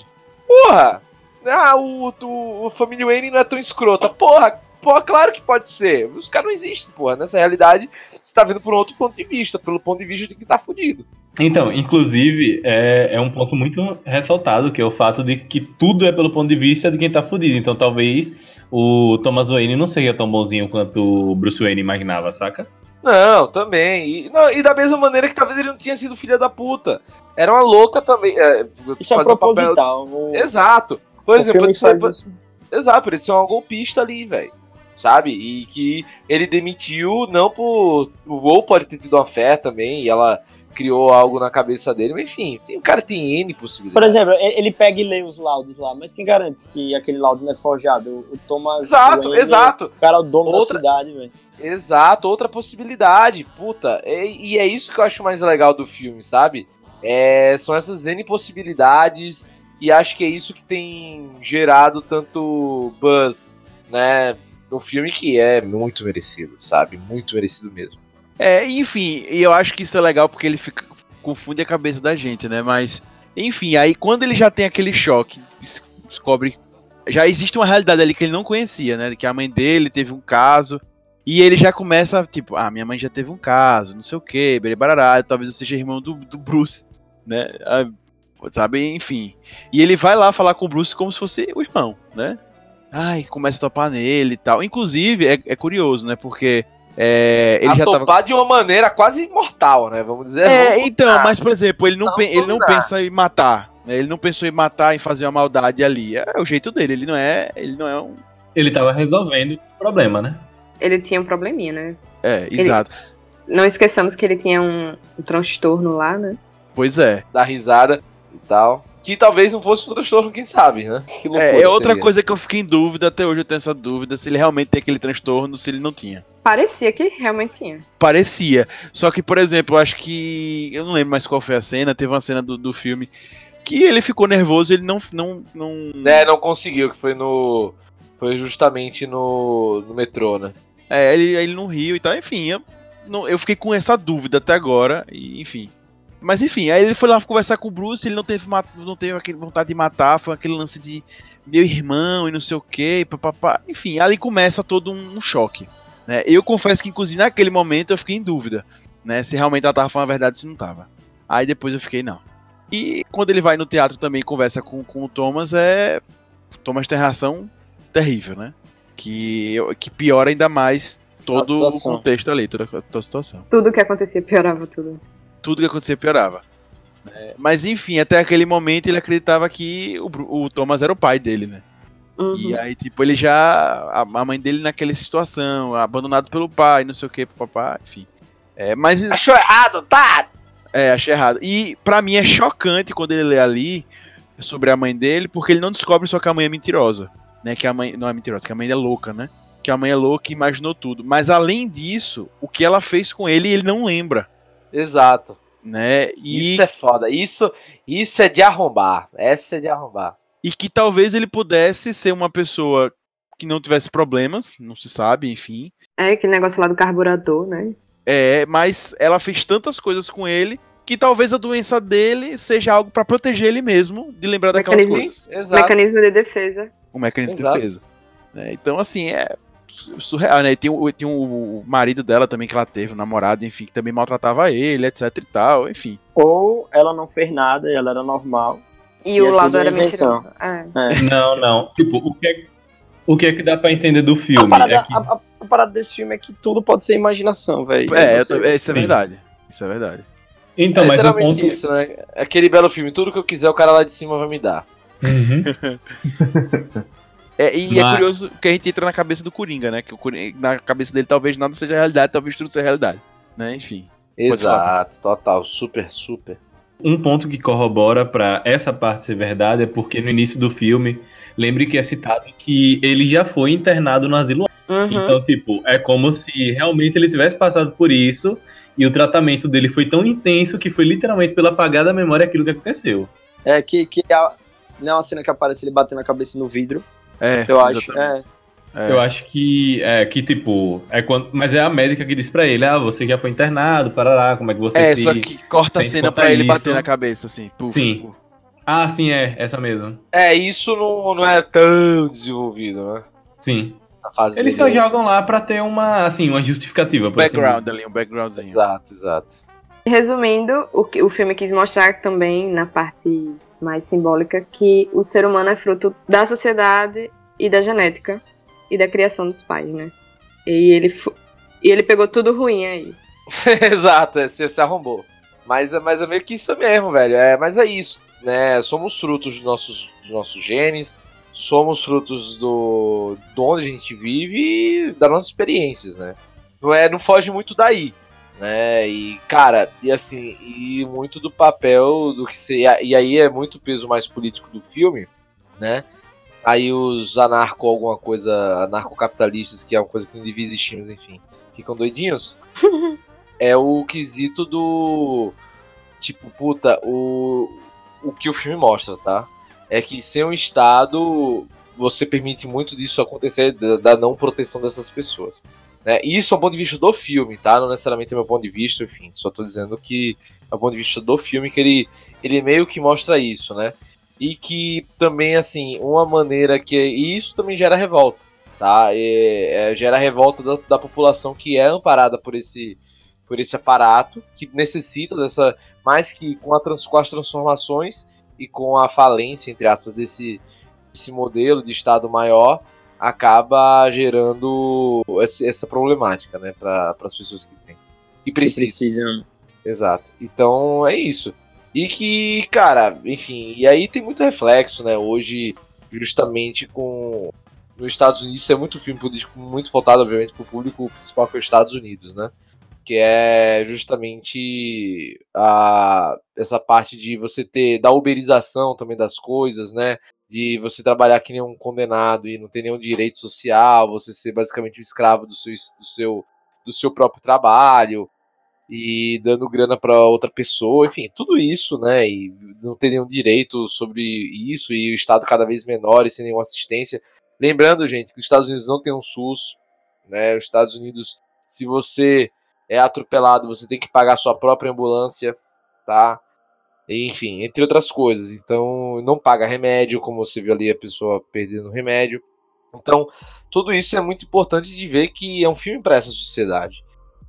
Porra! Ah, o, o, o Família Wayne não é tão escrota. Porra, porra, claro que pode ser. Os caras não existem, porra. Nessa realidade, você tá vendo por um outro ponto de vista, pelo ponto de vista de que tá fudido. Então, inclusive, é, é um ponto muito ressaltado, que é o fato de que tudo é pelo ponto de vista de quem tá fudido. Então, talvez o Thomas Wayne não seja tão bonzinho quanto o Bruce Wayne imaginava, saca? Não, também. E, não, e da mesma maneira que talvez ele não tinha sido filha da puta. Era uma louca também. É, Isso é o papel- proposital. O, Exato. Por o exemplo, ele faz isso. Exato, por ele ser um golpista ali, velho. Sabe? E que ele demitiu, não por. O Gol pode ter tido uma fé também, e ela criou algo na cabeça dele. Mas enfim, tem, o cara tem N Por possibilidades. exemplo, e- ele pega e lê os laudos lá, mas quem garante que aquele laudo não é forjado? O, o Thomas. Exato, Wayne, exato. O cara é o dono Outra- da cidade, velho. Exato, outra possibilidade. Puta, e, e é isso que eu acho mais legal do filme, sabe? É, são essas N possibilidades, e acho que é isso que tem gerado tanto buzz, né? No filme que é muito merecido, sabe? Muito merecido mesmo. É, enfim, e eu acho que isso é legal porque ele fica, confunde a cabeça da gente, né? Mas, enfim, aí quando ele já tem aquele choque, des- descobre. Já existe uma realidade ali que ele não conhecia, né? Que a mãe dele teve um caso. E ele já começa, tipo, ah, minha mãe já teve um caso, não sei o quê, barará, talvez eu seja irmão do, do Bruce, né? Ah, sabe, enfim. E ele vai lá falar com o Bruce como se fosse o irmão, né? Ai, começa a topar nele e tal. Inclusive, é, é curioso, né? Porque é, ele a já tava de uma maneira quase mortal, né? Vamos dizer. é, Vamos- então, mas por exemplo, ele não, Não, ele não pensa em matar. né? Ele não pensou em matar, em fazer uma maldade ali. É o jeito dele. Ele não é, ele não é um. Ele tava resolvendo o problema, né? Ele tinha um probleminha, né? É, exato. Não esqueçamos que ele tinha um, um transtorno lá, né? Pois é. dar risada e tal. Que talvez não fosse um transtorno, quem sabe, né? Que loucura É, é outra seria. coisa que eu fiquei em dúvida, até hoje eu tenho essa dúvida, se ele realmente tem aquele transtorno, se ele não tinha. Parecia que realmente tinha. Parecia. Só que, por exemplo, eu acho que. Eu não lembro mais qual foi a cena, teve uma cena do, do filme que ele ficou nervoso, ele não. não, não... É, não conseguiu, que foi no. Foi justamente no, no metrô, né? É, ele, ele não riu e tal, enfim, eu, não, eu fiquei com essa dúvida até agora, e, enfim. Mas enfim, aí ele foi lá conversar com o Bruce, ele não teve, não teve aquele vontade de matar, foi aquele lance de meu irmão e não sei o que, papapá. Enfim, ali começa todo um, um choque. Né? Eu confesso que, inclusive, naquele momento eu fiquei em dúvida, né? Se realmente ela tava falando a verdade ou se não tava. Aí depois eu fiquei, não. E quando ele vai no teatro também e conversa com, com o Thomas, é. O Thomas tem reação terrível, né? Que, que piora ainda mais todo o contexto ali, toda, toda a situação. Tudo que acontecia piorava tudo. Tudo que acontecia piorava. né? Mas enfim, até aquele momento ele acreditava que o, o Thomas era o pai dele, né? Uhum. E aí, tipo, ele já. A, a mãe dele naquela situação, abandonado pelo pai, não sei o que, papai, enfim. É, mas Achou errado, tá? é, achei errado. E pra mim é chocante quando ele lê ali sobre a mãe dele, porque ele não descobre só que a mãe é mentirosa, né? Que a mãe não é mentirosa, que a mãe é louca, né? Que a mãe é louca e imaginou tudo. Mas além disso, o que ela fez com ele, ele não lembra, Exato. né? E, Isso é foda. Isso, isso é de arrombar. Essa é de arrombar. e que talvez ele pudesse ser uma pessoa que não tivesse problemas, não se sabe, enfim. É, aquele negócio lá do carburador, né? É, mas ela fez tantas coisas com ele que talvez a doença dele seja algo pra proteger ele mesmo de lembrar daquelas Mecanismo. coisas. Exato. Mecanismo de defesa. um mecanismo Exato. de defesa. né? Então, assim, é surreal, né? E tem, o, tem o marido dela também que ela teve, o namorado, enfim, que também maltratava ele, etc e tal, enfim. Ou ela não fez nada e ela era normal. E, E o é lado era mentiroso. É. Não, não. Tipo, o que é, o que, é que dá pra entender do A filme? parada, É que, a- a- a parada desse filme é que tudo pode ser imaginação, velho. É, é, isso é Sim. verdade. Isso é verdade. então, é mas o literalmente ponto. isso, né? Aquele belo filme. Tudo que eu quiser, o cara lá de cima vai me dar. Uhum. É, e é Mas- curioso que a gente entra na cabeça do Coringa, né? Que o Coringa, na cabeça dele talvez nada seja realidade, talvez tudo seja realidade. Né? Enfim. Exato, total. Super, super. Um ponto que corrobora pra essa parte ser verdade é porque no início do filme, lembre que é citado que ele já foi internado no asilo. Uhum. Então, tipo, é como se realmente ele tivesse passado por isso e o tratamento dele foi tão intenso que foi literalmente pela apagada memória aquilo que aconteceu. É que, que a- não é uma cena que aparece ele batendo a cabeça no vidro. É, Eu acho. É, É. Eu acho que é que tipo, é quando, mas é a médica que diz pra ele, ah, você já foi internado, parará, como é que você É, se só que corta a cena pra ele isso- bater na cabeça, assim. Puf, Sim. puf. Ah, sim, é, essa mesmo. É, isso não, não é tão desenvolvido, né? Sim. Eles dele. só jogam lá pra ter uma, assim, uma justificativa. Um por assim background ali, um backgroundzinho. Exato, exato. Resumindo, o, que- o filme quis mostrar também, na parte mais simbólica, que o ser humano é fruto da sociedade e da genética e da criação dos pais, né? E ele E ele pegou tudo ruim aí. Exato, é, você se arrombou. Mas, é- mas é meio que isso mesmo, velho. É, mas é isso, né? Somos frutos dos nossos, dos nossos genes, somos frutos do, de onde a gente vive e das nossas experiências, né? Não, é, não foge muito daí, né? E, cara, e assim, e muito do papel do que se. E aí é muito o peso mais político do filme, né? Aí os anarco alguma coisa, anarcocapitalistas, que é uma coisa que não devia existir, mas enfim, ficam doidinhos. é o quesito do. Tipo, puta, o, o que o filme mostra, tá? É que sem um Estado, você permite muito disso acontecer, da não proteção dessas pessoas. Né? E Isso é o ponto de vista do filme, tá? Não necessariamente é meu ponto de vista, enfim, só tô dizendo que é o ponto de vista do filme que ele, ele meio que mostra isso, né? E que também, assim, uma maneira que. E isso também gera revolta, tá? É, é, gera revolta da, da população que é amparada por esse, por esse aparato, que necessita dessa. Mais que com, a trans, com as transformações e com a falência, entre aspas, desse, desse modelo de Estado maior, acaba gerando essa problemática, né, para as pessoas que têm. E precisam. precisam. Exato. Então é isso. E que, cara, enfim, e aí tem muito reflexo, né? Hoje, justamente com. Nos Estados Unidos, isso é muito filme político, muito voltado, obviamente, pro público principal que é os Estados Unidos, né? Que é justamente a, essa parte de você ter. da uberização também das coisas, né? De você trabalhar que nem um condenado e não ter nenhum direito social, você ser basicamente um escravo do seu, do seu, do seu próprio trabalho e dando grana para outra pessoa, enfim, tudo isso, né? E não ter nenhum direito sobre isso e o Estado cada vez menor e sem nenhuma assistência. Lembrando, gente, que os Estados Unidos não tem um SUS, né? Os Estados Unidos, se você é atropelado, você tem que pagar a sua própria ambulância, tá? Enfim, entre outras coisas. Então, não paga remédio, como você viu ali a pessoa perdendo remédio. Então, tudo isso é muito importante de ver que é um filme para essa sociedade.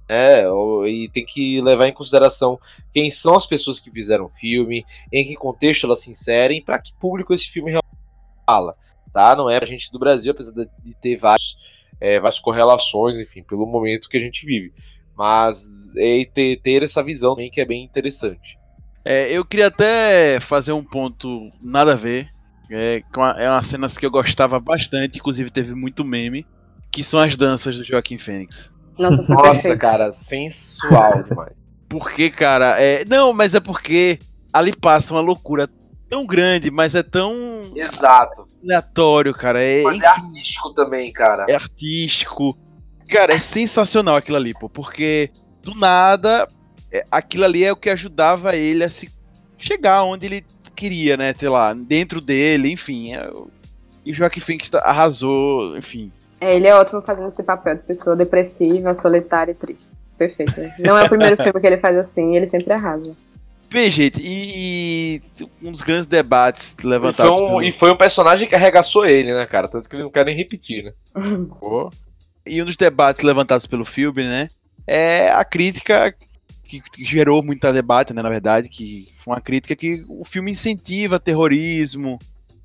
É, e tem que levar em consideração quem são as pessoas que fizeram o filme, em que contexto elas se inserem, para que público esse filme realmente fala, tá? Não é a gente do Brasil, apesar de de ter vários, é, várias correlações, enfim, pelo momento que a gente vive. Mas é ter, ter essa visão também que é bem interessante. É, eu queria até fazer um ponto nada a ver. É, a- é umas cenas que eu gostava bastante, inclusive teve muito meme, que são as danças do Joaquim Fênix. Nossa, Nossa, cara, sensual demais. Porque, cara, é. Não, mas é porque ali passa uma loucura tão grande, mas é tão Exato. aleatório, cara. É, Mas é enfim, artístico também, cara. é artístico. Cara, é sensacional aquilo ali, pô. Porque do nada, é, aquilo ali é o que ajudava ele a se chegar onde ele queria, né? Sei lá, dentro dele, enfim. é e o Joaquim Phoenix arrasou, enfim. É, ele é ótimo fazendo esse papel de pessoa depressiva, solitária e triste. Perfeito. né? Não é o primeiro filme que ele faz assim, ele sempre arrasa. Bem, gente, e, e um dos grandes debates E foi, levantados um, pelo- e foi um personagem que arregaçou ele, né, cara? Tanto que ele não quer nem repetir, né? E um dos debates levantados pelo filme, né, é a crítica que, gerou muito debate, né, na verdade, que foi uma crítica que o filme incentiva terrorismo,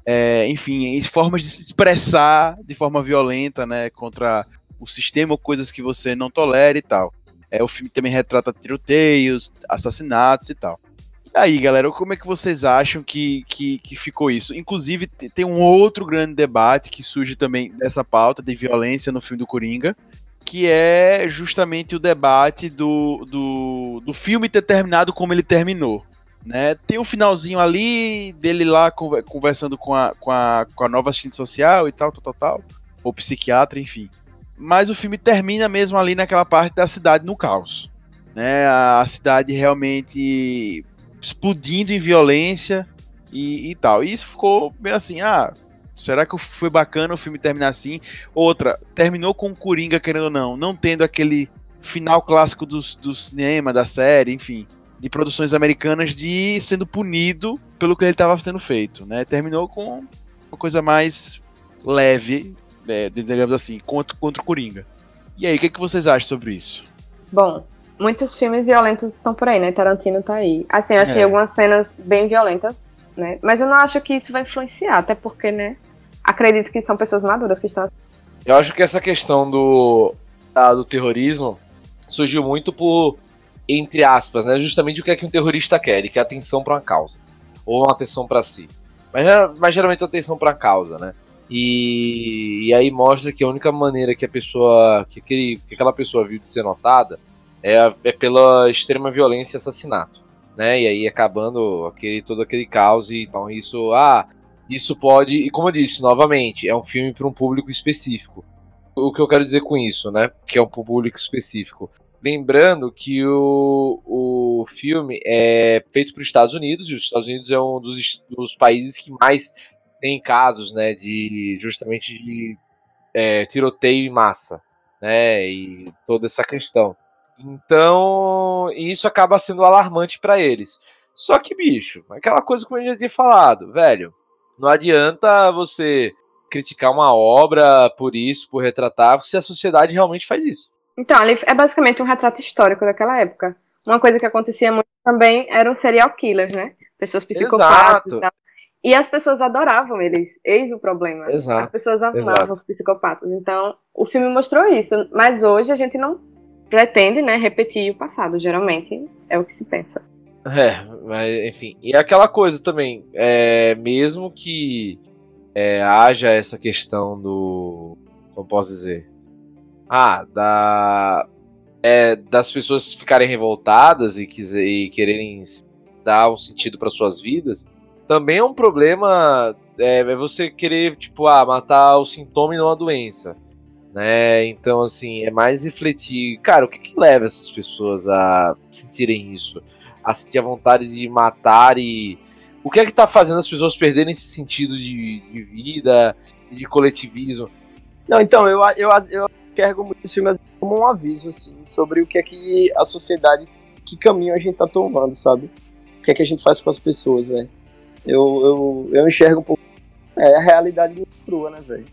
é, enfim, formas de se expressar de forma violenta, né, contra o sistema ou coisas que você não tolera e tal. É, o filme também retrata tiroteios, assassinatos e tal. E aí, galera, como é que vocês acham que, que, que ficou isso? Inclusive, te- tem um outro grande debate que surge também dessa pauta de violência no filme do Coringa, que é justamente o debate do, do, do filme ter terminado como ele terminou. Né? Tem um finalzinho ali dele lá conver- conversando com a, com, a, com a nova assistente social e tal, tal, tal, tal, ou psiquiatra, enfim. Mas o filme termina mesmo ali naquela parte da cidade no caos. Né? A, cidade realmente explodindo em violência e, e tal. E isso ficou meio assim, ah, será que foi bacana o filme terminar assim? Outra, terminou com o Coringa, querendo ou não, não tendo aquele final clássico dos, do cinema, da série, enfim, de produções americanas, de sendo punido pelo que ele estava sendo feito, né? Terminou com uma coisa mais leve, é, digamos assim, contra, contra o Coringa. E aí, o que, que vocês acham sobre isso? Bom, muitos filmes violentos estão por aí, né? Tarantino tá aí. Assim, eu achei É. algumas cenas bem violentas, né? Mas eu não acho que isso vai influenciar, até porque, né? Acredito que são pessoas maduras que estão Eu acho que essa questão do do terrorismo surgiu muito por, entre aspas, né? Justamente o que é que um terrorista quer. Ele quer atenção para uma causa. Ou uma atenção para si. Mas, gera- mas geralmente atenção para a causa, né? E, e aí mostra que a única maneira que a pessoa. que, aquele, que aquela pessoa viu de ser notada é, é pela extrema violência e assassinato. Né? E aí acabando aquele, todo aquele caos. E, então isso. Ah, isso pode. E como eu disse, novamente, é um filme para um público específico. O que eu quero dizer com isso, né? Que é um público específico. Lembrando que o, o filme é feito para os Estados Unidos, e os Estados Unidos é um dos, dos países que mais tem casos, né, de justamente de é, tiroteio em massa, né, e toda essa questão. Então, isso acaba sendo alarmante para eles. Só que, bicho, aquela coisa que eu já tinha falado, velho, não adianta você criticar uma obra por isso, por retratar, se a sociedade realmente faz isso. Então, ele é basicamente um retrato histórico daquela época. Uma coisa que acontecia muito também eram serial killers, né? Pessoas psicopatas Exato. e as pessoas adoravam eles. Eis o problema. Exato, As pessoas amavam exato. os psicopatas. Então, o filme mostrou isso. Mas hoje a gente não pretende, né, repetir o passado. Geralmente é o que se pensa. É, mas enfim. E aquela coisa também, é, mesmo que é, haja essa questão do. Como posso dizer? Ah, da. é, das pessoas ficarem revoltadas e, quiser, e quererem dar um sentido para suas vidas, também é um problema. É, é você querer, tipo, ah, matar o sintoma e não a doença. Né? Então, assim, é mais refletir. Cara, o que, que leva essas pessoas a sentirem isso? A sentir a vontade de matar e. O que é que tá fazendo as pessoas perderem esse sentido de, de vida de coletivismo? Não, então, eu, eu, eu enxergo muito esse filme assim, como um aviso assim, sobre o que é que a sociedade, que caminho a gente tá tomando, sabe? O que é que a gente faz com as pessoas, velho. Eu, eu, eu enxergo um pouco. É a realidade crua, né, velho?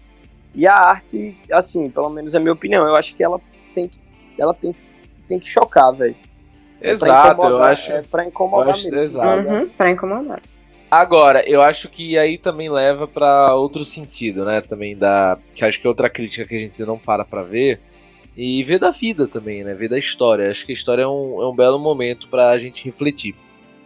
E a arte, assim, pelo menos é a minha opinião, eu acho que ela tem que, ela tem, tem que chocar, velho. É Exato, eu acho. É pra incomodar acho- mesmo. exato. Uhum, pra incomodar. Agora, eu acho que aí também leva pra outro sentido, né? Também da. Que acho que é outra crítica que a gente não para pra ver. E ver da vida também, né? Ver da história. Acho que a história é um, é um belo momento pra gente refletir.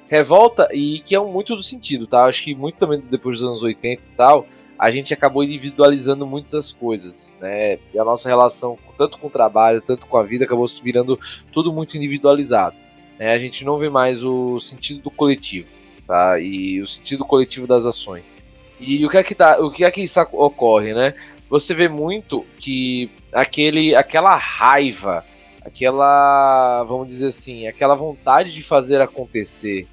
Revolta, e que é um, muito do sentido, tá? Acho que muito também depois dos anos 80 e tal, a gente acabou individualizando muitas das coisas, né? E a nossa relação, tanto com o trabalho, tanto com a vida, acabou se virando tudo muito individualizado. Né? A gente não vê mais o sentido do coletivo tá? E o sentido coletivo das ações. E o que é que tá, o que é que isso ocorre, né? Você vê muito que aquele, aquela raiva, aquela, vamos dizer assim, aquela vontade de fazer acontecer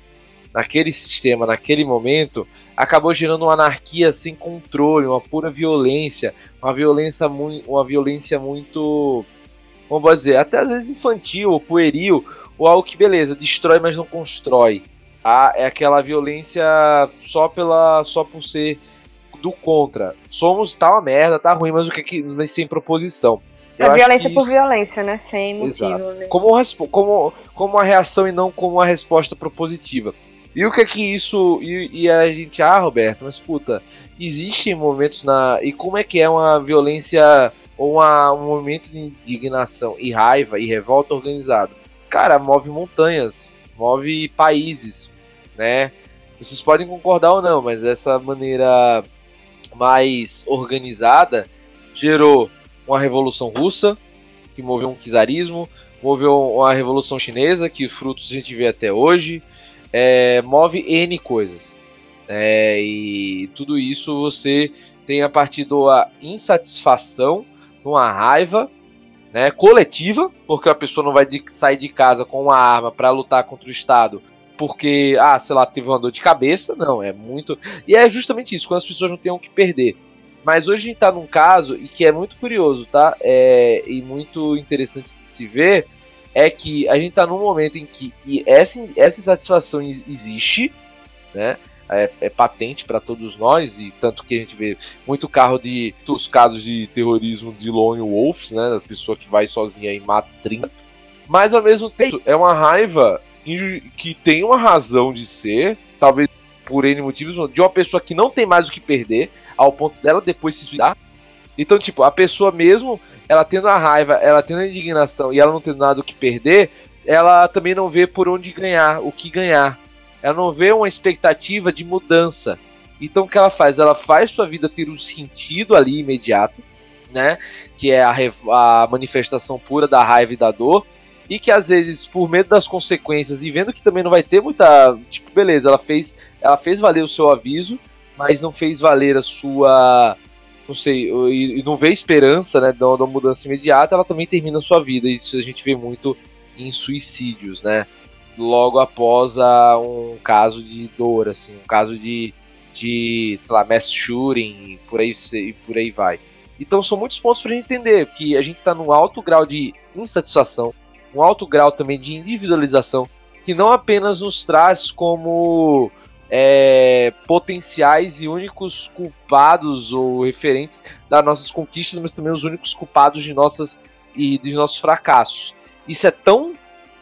naquele sistema, naquele momento, acabou gerando uma anarquia sem controle, uma pura violência, uma violência muito, uma violência muito, pode dizer, até às vezes infantil ou pueril, algo que beleza, destrói, mas não constrói a, é aquela violência só pela só por ser do contra. Somos tá uma merda, tá ruim, mas o que é que mas sem proposição. Eu É violência por isso- violência, né? Sem motivo. Exato. né? como, como, como uma reação e não como uma resposta propositiva. E o que é que isso. E, e a gente, ah, Roberto, mas puta, existem momentos na. E como é que é uma violência ou uma- um momento de indignação e raiva e revolta organizado? Cara, move montanhas, move países, né? Vocês podem concordar ou não, mas essa maneira mais organizada gerou uma revolução russa, que moveu um czarismo, moveu uma revolução chinesa, que os frutos a gente vê até hoje, é, move N coisas. É, e tudo isso você tem a partir da insatisfação, uma raiva né, coletiva, porque a pessoa não vai de- sair de casa com uma arma para lutar contra o Estado porque, ah, sei lá, teve uma dor de cabeça. Não, é muito. E é justamente isso, quando as pessoas não têm o que perder. Mas hoje a gente tá num caso, e que é muito curioso, tá? É, e muito interessante de se ver, é que a gente tá num momento em que essa, essa insatisfação ex- existe, né? É, é patente para todos nós, e tanto que a gente vê muito carro de. os casos de terrorismo de lone wolves, né? Da pessoa que vai sozinha e mata 30. Mas ao mesmo tempo, é uma raiva que tem uma razão de ser, talvez por N motivos, de uma pessoa que não tem mais o que perder, ao ponto dela depois se suicidar. Então, tipo, a pessoa mesmo ela tendo a raiva, ela tendo a indignação e ela não tendo nada o que perder, ela também não vê por onde ganhar, o que ganhar. Ela não vê uma expectativa de mudança. Então o que ela faz? Ela faz sua vida ter um sentido ali imediato, né? Que é a, a manifestação pura da raiva e da dor. E que às vezes, por medo das consequências e vendo que também não vai ter muita. Tipo, beleza, ela fez, ela fez valer o seu aviso, mas não fez valer a sua. Não sei, e, não vê esperança, né? Da, da mudança imediata, ela também termina a sua vida. Isso a gente vê muito em suicídios, né? Logo após a, um caso de dor, assim, um caso de, de sei lá, mass shooting, por aí, por aí vai. Então são muitos pontos para entender que a gente está num alto grau de insatisfação, um alto grau também de individualização, que não apenas nos traz como é, potenciais e únicos culpados ou referentes das nossas conquistas, mas também os únicos culpados de nossas e de nossos fracassos. Isso é tão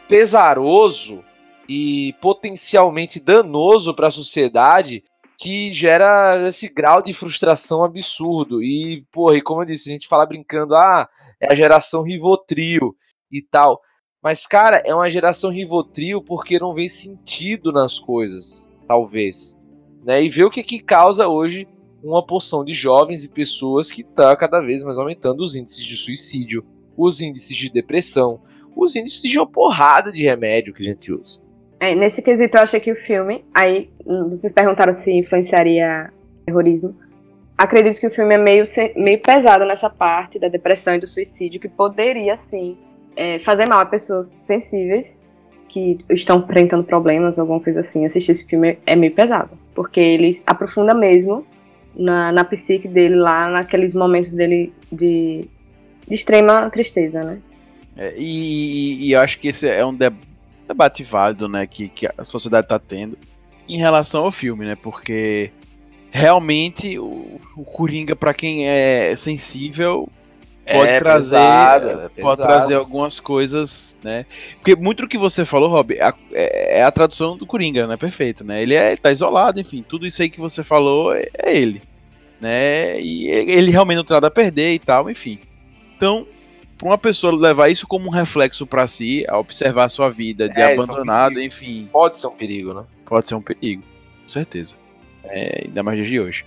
pesaroso e potencialmente danoso para a sociedade que gera esse grau de frustração absurdo. E, porra, e como eu disse, a gente fala brincando, ah, é a geração Rivotril e tal. Mas, cara, é uma geração Rivotril porque não vê sentido nas coisas, talvez. Né? E vê o que, que causa hoje uma porção de jovens e pessoas que está cada vez mais aumentando os índices de suicídio, os índices de depressão, os índices de uma porrada de remédio que a gente usa. É, nesse quesito, eu achei que o filme. Aí, vocês perguntaram se influenciaria terrorismo. Acredito que o filme é meio, meio pesado nessa parte da depressão e do suicídio, que poderia, sim, é, fazer mal a pessoas sensíveis que estão enfrentando problemas ou alguma coisa assim. Assistir esse filme é meio pesado, porque ele aprofunda mesmo na, na psique dele lá, naqueles momentos dele de, de extrema tristeza, né? É, e, e, eu acho que esse é um debate válido, né, que, que a sociedade está tendo em relação ao filme, né, porque realmente o, o Coringa, para quem é sensível, pode é trazer pesado, é pode trazer algumas coisas, né? Porque muito do que você falou, Rob, é, é, a tradução do Coringa, né? Perfeito, né? Ele é, tá isolado, enfim, tudo isso aí que você falou é, é ele, né? E ele realmente não tem nada a perder e tal, enfim. Então, para uma pessoa levar isso como um reflexo para si, a observar a sua vida de é, abandonado, é um enfim. Pode ser um perigo, né? Pode ser um perigo, com certeza. É, ainda mais dias de hoje.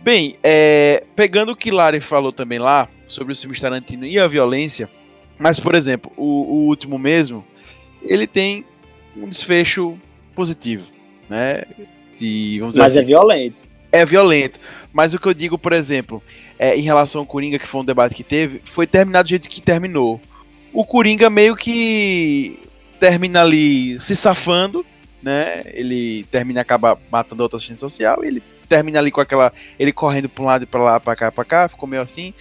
Bem, é, pegando o que Lari falou também lá, sobre o filme Tarantino e a violência, mas, por exemplo, o, o último mesmo, ele tem um desfecho positivo, né? De, mas assim, é violento. É violento. Mas o que eu digo, por exemplo, é, em relação ao Coringa, que foi um debate que teve, foi terminado do jeito que terminou. O Coringa meio que termina ali se safando, né? Ele termina acaba matando outra assistente social e ele termina ali com aquela ele correndo para um lado e para lá, para cá, para cá, ficou meio assim.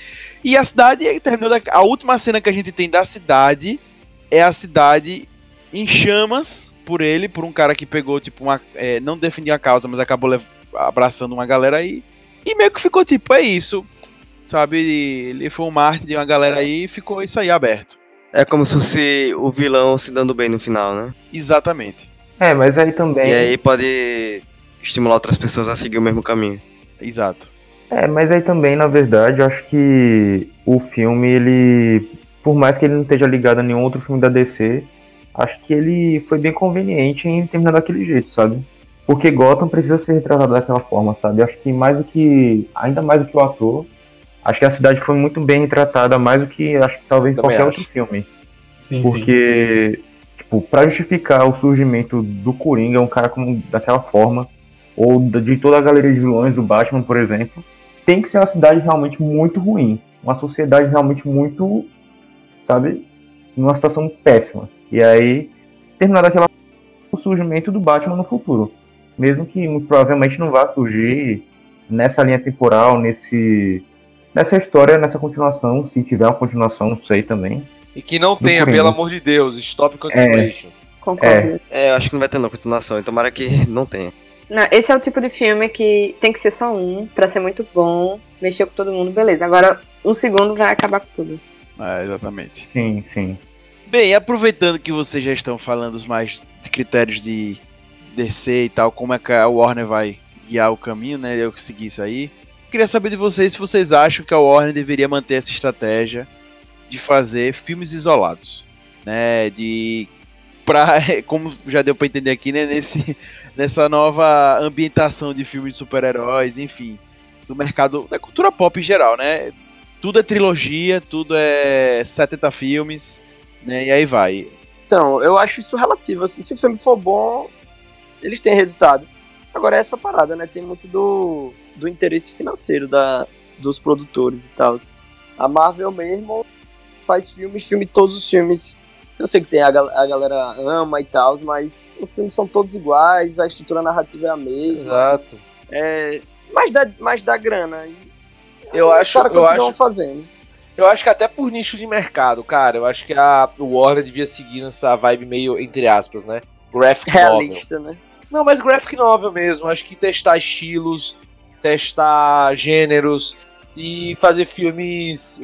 E a cidade terminou da, a última cena que a gente tem da cidade é a cidade em chamas por ele, por um cara que pegou tipo uma é, não defendia a causa, mas acabou abraçando uma galera aí. E meio que ficou tipo, é isso sabe? Ele foi um mártir de uma galera aí e ficou isso aí aberto. É como se fosse o vilão se dando bem no final, né? Exatamente. É, mas aí também. E aí pode estimular outras pessoas a seguir o mesmo caminho. Exato. É, mas aí também, na verdade, eu acho que o filme, ele. Por mais que ele não esteja ligado a nenhum outro filme da DC, acho que ele foi bem conveniente em terminar daquele jeito, sabe? Porque Gotham precisa ser retratado daquela forma, sabe? Eu acho que mais do que. Ainda mais do que o ator, acho que a cidade foi muito bem retratada, mais do que acho que talvez Também qualquer acho. outro filme. Sim, Porque, sim. tipo, pra justificar o surgimento do Coringa, um cara como daquela forma, ou de toda a galeria de vilões do Batman, por exemplo, tem que ser uma cidade realmente muito ruim. Uma sociedade realmente muito, sabe, numa situação péssima. E aí, terminar daquela o surgimento do Batman no futuro. Mesmo que muito provavelmente não vá surgir nessa linha temporal, nesse nessa história, nessa continuação, se tiver uma continuação, não sei também. E que não tenha, Coringa. pelo amor de Deus, stop continuation. É, Concordo. É. é, eu acho que não vai ter não continuação, então tomara que não tenha. Não, esse é o tipo de filme que tem que ser só um, para ser muito bom, mexer com todo mundo, beleza. Agora, um segundo vai acabar com tudo. É, exatamente. Sim, sim. Bem, aproveitando que vocês já estão falando mais de critérios de DC e tal, como é que a Warner vai guiar o caminho, né? Eu segui isso aí. Queria saber de vocês se vocês acham que a Warner deveria manter essa estratégia de fazer filmes isolados, né? De pra, como já deu para entender aqui, né, nesse nessa nova ambientação de filmes de super-heróis, enfim, do mercado da cultura pop em geral, né? Tudo é trilogia, tudo é 70 filmes, né? E aí vai. Então, eu acho isso relativo, assim, se o filme for bom, eles têm resultado. Agora, essa parada, né, tem muito do, do interesse financeiro da, dos produtores e tal. A Marvel mesmo faz filmes, filme todos os filmes. Eu sei que tem a, a galera ama e tal, mas os filmes são todos iguais, a estrutura narrativa é a mesma. Exato. É, mas dá, mas dá grana. Eu acho, caras eu continuam acho, fazendo. eu acho que até por nicho de mercado, cara, eu acho que a Warner devia seguir nessa vibe meio, entre aspas, né? Graphic novel. Realista, né? Não, mas graphic novel mesmo. Acho que testar estilos, testar gêneros e fazer filmes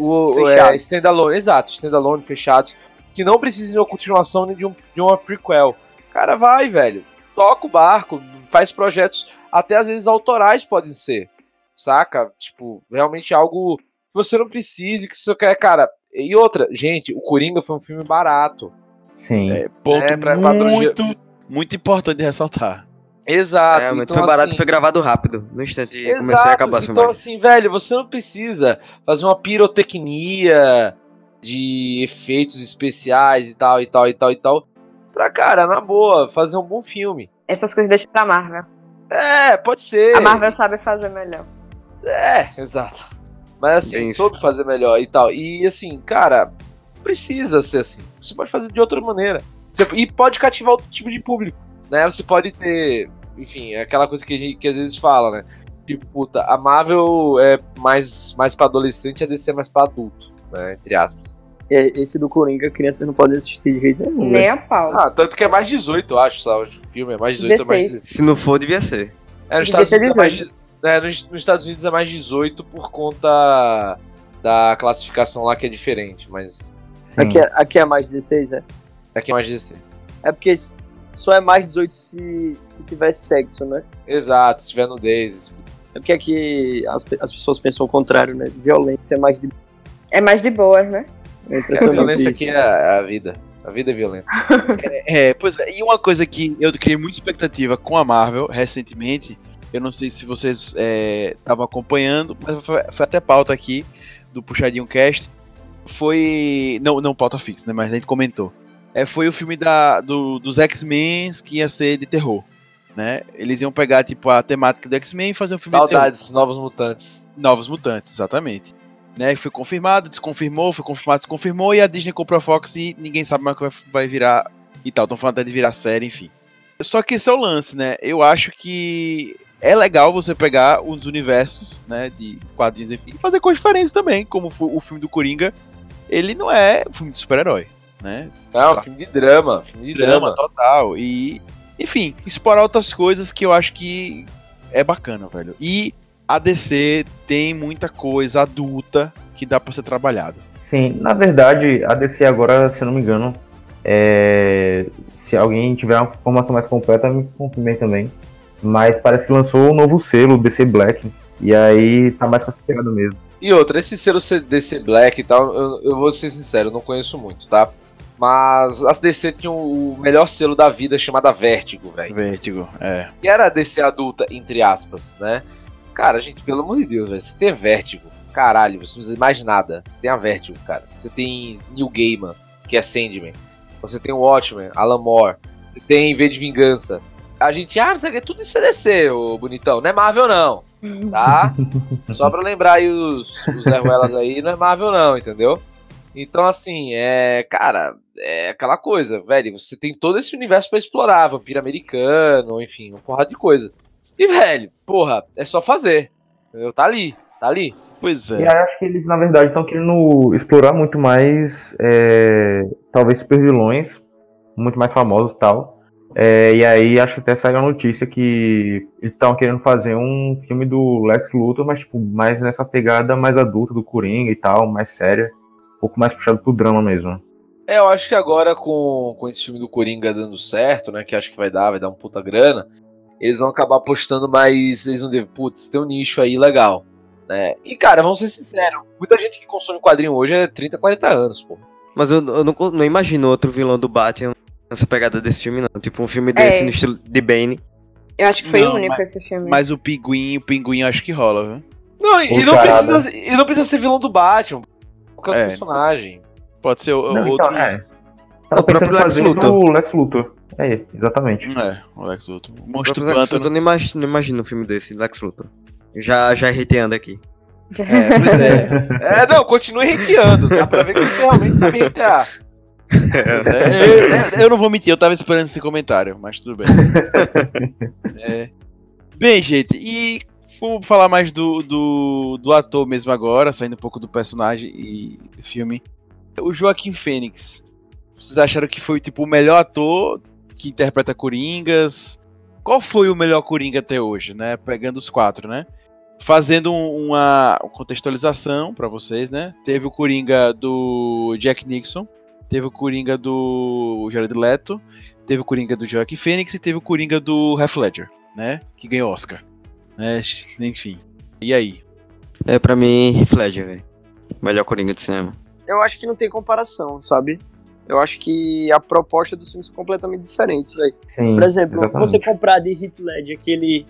é, standalone, exato, standalone, fechados, que não precisem de uma continuação nem de, um, de uma prequel. Cara, vai, velho. Toca o barco, faz projetos, até às vezes autorais podem ser, saca? Tipo, realmente algo que você não precise, que você quer, cara. E outra, gente, o Coringa foi um filme barato. Sim. É, ponto É, pra- pra muito, muito importante ressaltar. Exato. É, mas então, foi barato assim, foi gravado rápido. No instante Exato. começou e acabou a então, assim, velho, você não precisa fazer uma pirotecnia de efeitos especiais e tal, e tal, e tal, e tal. Pra, cara, na boa, fazer um bom filme. Essas coisas deixa pra Marvel. É, pode ser. A Marvel sabe fazer melhor. É, exato. Mas assim, Bem isso. soube fazer melhor e tal. E assim, cara, não precisa ser assim. Você pode fazer de outra maneira. Você- e pode cativar outro tipo de público. Né? Você pode ter. Enfim, é aquela coisa que, a gente, que às vezes fala, né? Tipo, puta, a Marvel é mais, mais pra adolescente a DC é mais pra adulto, né? Entre aspas. É, Esse do Coringa, crianças não podem assistir de jeito nenhum. né? Nem a pau. Ah, tanto que é mais 18, eu acho, sabe? O filme é mais 18 ou mais 16. 16. Se não for, devia ser. É, nos Devia Estados, ser Unidos é mais, de- é, nos, nos Estados Unidos é mais 18 por conta da classificação lá que é diferente, mas. Aqui, é- aqui é mais 16, é? aqui é mais 16. É porque só é mais 18 se, se tivesse sexo, né? Exato, se tiver nudez. É porque aqui as, as pessoas pensam o contrário, né? Violência é mais de. É mais de boas, né? É A impressionante violência isso. aqui é a, a vida. A vida é violenta. É, pois é, e uma coisa que eu criei muita expectativa com a Marvel recentemente, eu não sei se vocês estavam acompanhando, mas foi, foi até pauta aqui do Puxadinho Cast, foi, não, não pauta fixa, né, mas a gente comentou, é, foi o filme da, do- dos X-Men que ia ser de terror, né, eles iam pegar, tipo, a temática do X-Men e fazer um filme de terror. Saudades, novos mutantes. Novos Mutantes, exatamente. Né, foi confirmado, desconfirmou, foi confirmado, desconfirmou, e a Disney comprou a Fox e ninguém sabe mais o que vai, virar e tal. Estão falando até de virar série, enfim. Só que esse é o lance, né? Eu acho que é legal você pegar os universos, né, de quadrinhos, enfim, e fazer coisas diferentes também, como o filme do Coringa. Ele não é um filme de super-herói, né? É um filme de drama, filme de Drama drama. total. E, enfim, explorar outras coisas que eu acho que é bacana, velho. E a DC tem muita coisa adulta que dá pra ser trabalhada. Sim, na verdade, a DC agora, se eu não me engano, é, se alguém tiver uma informação mais completa, me confirmem também. Mas parece que lançou um novo selo, DC Black. E aí tá mais pegada mesmo. E outra, esse selo DC Black e tal, eu, eu vou ser sincero, eu não conheço muito, tá? Mas as DC tinham o melhor selo da vida chamada Vértigo, velho. Vertigo, é. que era a DC adulta, entre aspas, né? Cara, gente, pelo amor de Deus, velho, você tem Vértigo, caralho, você não precisa de mais nada. Você tem a Vértigo, cara. Você tem Neil Gaiman, que é Sandman. Você tem o Watchmen, Alan Moore. Você tem V de Vingança. A gente, ah, que, tudo isso é DC, ô bonitão. Não é Marvel, não, tá? Só pra lembrar aí os, os Zé Ruelas aí, não é Marvel, não, entendeu? Então, assim, é. Cara, é aquela coisa, velho. Você tem todo esse universo pra explorar, vampiro americano, enfim, uma porrada de coisa. E, velho, porra, é só fazer. Entendeu? Tá ali, tá ali. Pois E é. aí acho que eles, na verdade, estão querendo explorar muito mais, é, talvez, super vilões, muito mais famosos e tal. É, e aí acho que até saiu a notícia que eles estavam querendo fazer um filme do Lex Luthor, mas tipo, mais nessa pegada mais adulta do Coringa e tal, mais séria, um pouco mais puxado pro drama mesmo. É, eu acho que agora com, com esse filme do Coringa dando certo, né? Que acho que vai dar, vai dar um puta grana. Eles vão acabar apostando mais. Eles vão dizer, putz, tem um nicho aí legal. né? E, cara, vamos ser sinceros, muita gente que consome quadrinho hoje é 30, 40 anos, pô. Mas eu, eu não, não imagino outro vilão do Batman nessa pegada desse filme, não. Tipo, um filme desse É. no estilo de Bane. Eu acho que foi Não, o único mas- esse filme. Mas o pinguim, o pinguim acho que rola, viu? Não, e, não precisa, e não precisa ser vilão do Batman. Qualquer É. personagem. Pode ser o- Não, outro. então, é. O Tava pensando próprio em Lex fazer Luthor. o Lex Luthor. É, exatamente. É, o Lex Luthor. O O Monstro Lex Luthor, não imagino, não imagino um filme desse, Lex Luthor. Já, já hateando aqui. É, pois é. É, não, continue hateando. Dá pra ver que você realmente sabe hatear. É, eu, eu não vou mentir, eu tava esperando esse comentário, mas tudo bem. É. Bem, gente, e vamos falar mais do, do, do ator mesmo agora, saindo um pouco do personagem e do filme. O Joaquim Fênix. Vocês acharam que foi tipo o melhor ator que interpreta Coringas? Qual foi o melhor Coringa até hoje, né? Pegando os quatro, né? Fazendo um- uma contextualização pra vocês, né? Teve o Coringa do Jack Nixon, teve o Coringa do Jared Leto, teve o Coringa do Joaquin Phoenix e teve o Coringa do Heath Ledger, né? Que ganhou Oscar. Né? Enfim. E aí? É, pra mim, Heath Ledger, velho. Melhor Coringa de cinema. Eu acho que não tem comparação, sabe? Eu acho que a proposta dos filmes são completamente diferentes, velho. Por exemplo, exatamente. você comprar de Heath Ledger que ele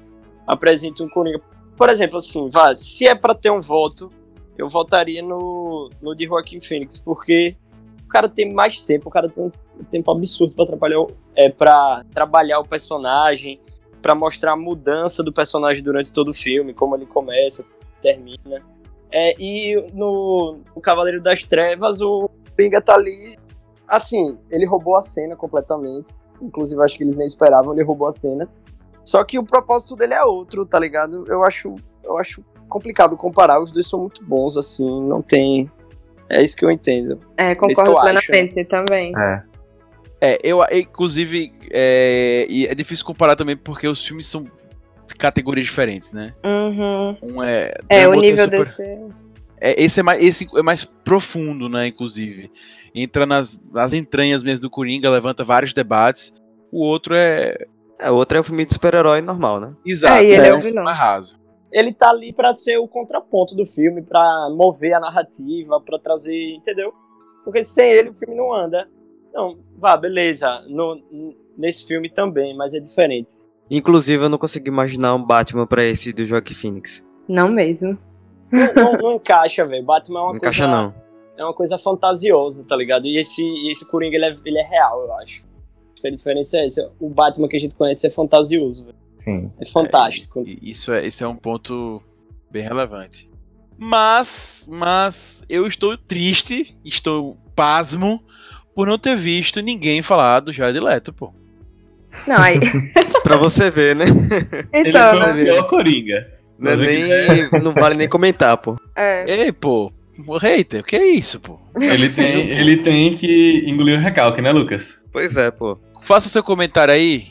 apresenta um Coringa. Por exemplo, assim, vá, se é pra ter um voto, eu votaria no, no de Joaquim Phoenix, porque o cara tem mais tempo, o cara tem um tempo absurdo pra trabalhar, o- é, pra trabalhar o personagem, pra mostrar a mudança do personagem durante todo o filme, como ele começa, termina. É, e no, no Cavaleiro das Trevas, o Coringa tá ali assim, ele roubou a cena completamente. Inclusive, acho que eles nem esperavam, ele roubou a cena. Só que o propósito dele é outro, tá ligado? Eu acho, eu acho complicado comparar. Os dois são muito bons, assim, não tem. É isso que eu entendo. É, concordo eu acho, plenamente também. É. É, eu, inclusive, é, e é difícil comparar também porque os filmes são de categorias diferentes, né? Uhum. Um é. É, o nível super- desse. É, esse, é mais, esse é mais profundo, né? Inclusive. Entra nas, nas entranhas mesmo do Coringa, levanta vários debates. O outro é. É, o outro é o filme de super-herói normal, né? Exato, É, e ele é um o filme mais raso. Ele tá ali pra ser o contraponto do filme, pra mover a narrativa, pra trazer, entendeu? Porque sem ele o filme não anda. Não, vá, beleza. No, nesse filme também, mas é diferente. Inclusive, eu não consigo imaginar um Batman pra esse do Joaquin Phoenix. Não mesmo. Não, não- não encaixa, velho. Batman é uma Não coisa. encaixa, não. é uma coisa fantasiosa, tá ligado? E esse, esse Coringa, ele é, ele é real, eu acho. A diferença é essa. O Batman que a gente conhece é fantasioso, velho. Sim. É fantástico. E Isso é, isso é um ponto bem relevante. Mas, mas eu estou triste, estou pasmo por não ter visto ninguém falar do Jared Leto, pô. Não, aí. Pra você ver, né? Ele então, foi o né? pior Coringa. Não, é nem, não vale nem comentar, pô. É. Ei, pô, o hater, o que é isso, pô? Ele tem, ele tem que engolir o recalque, né, Lucas? Pois é, pô. Faça seu comentário aí.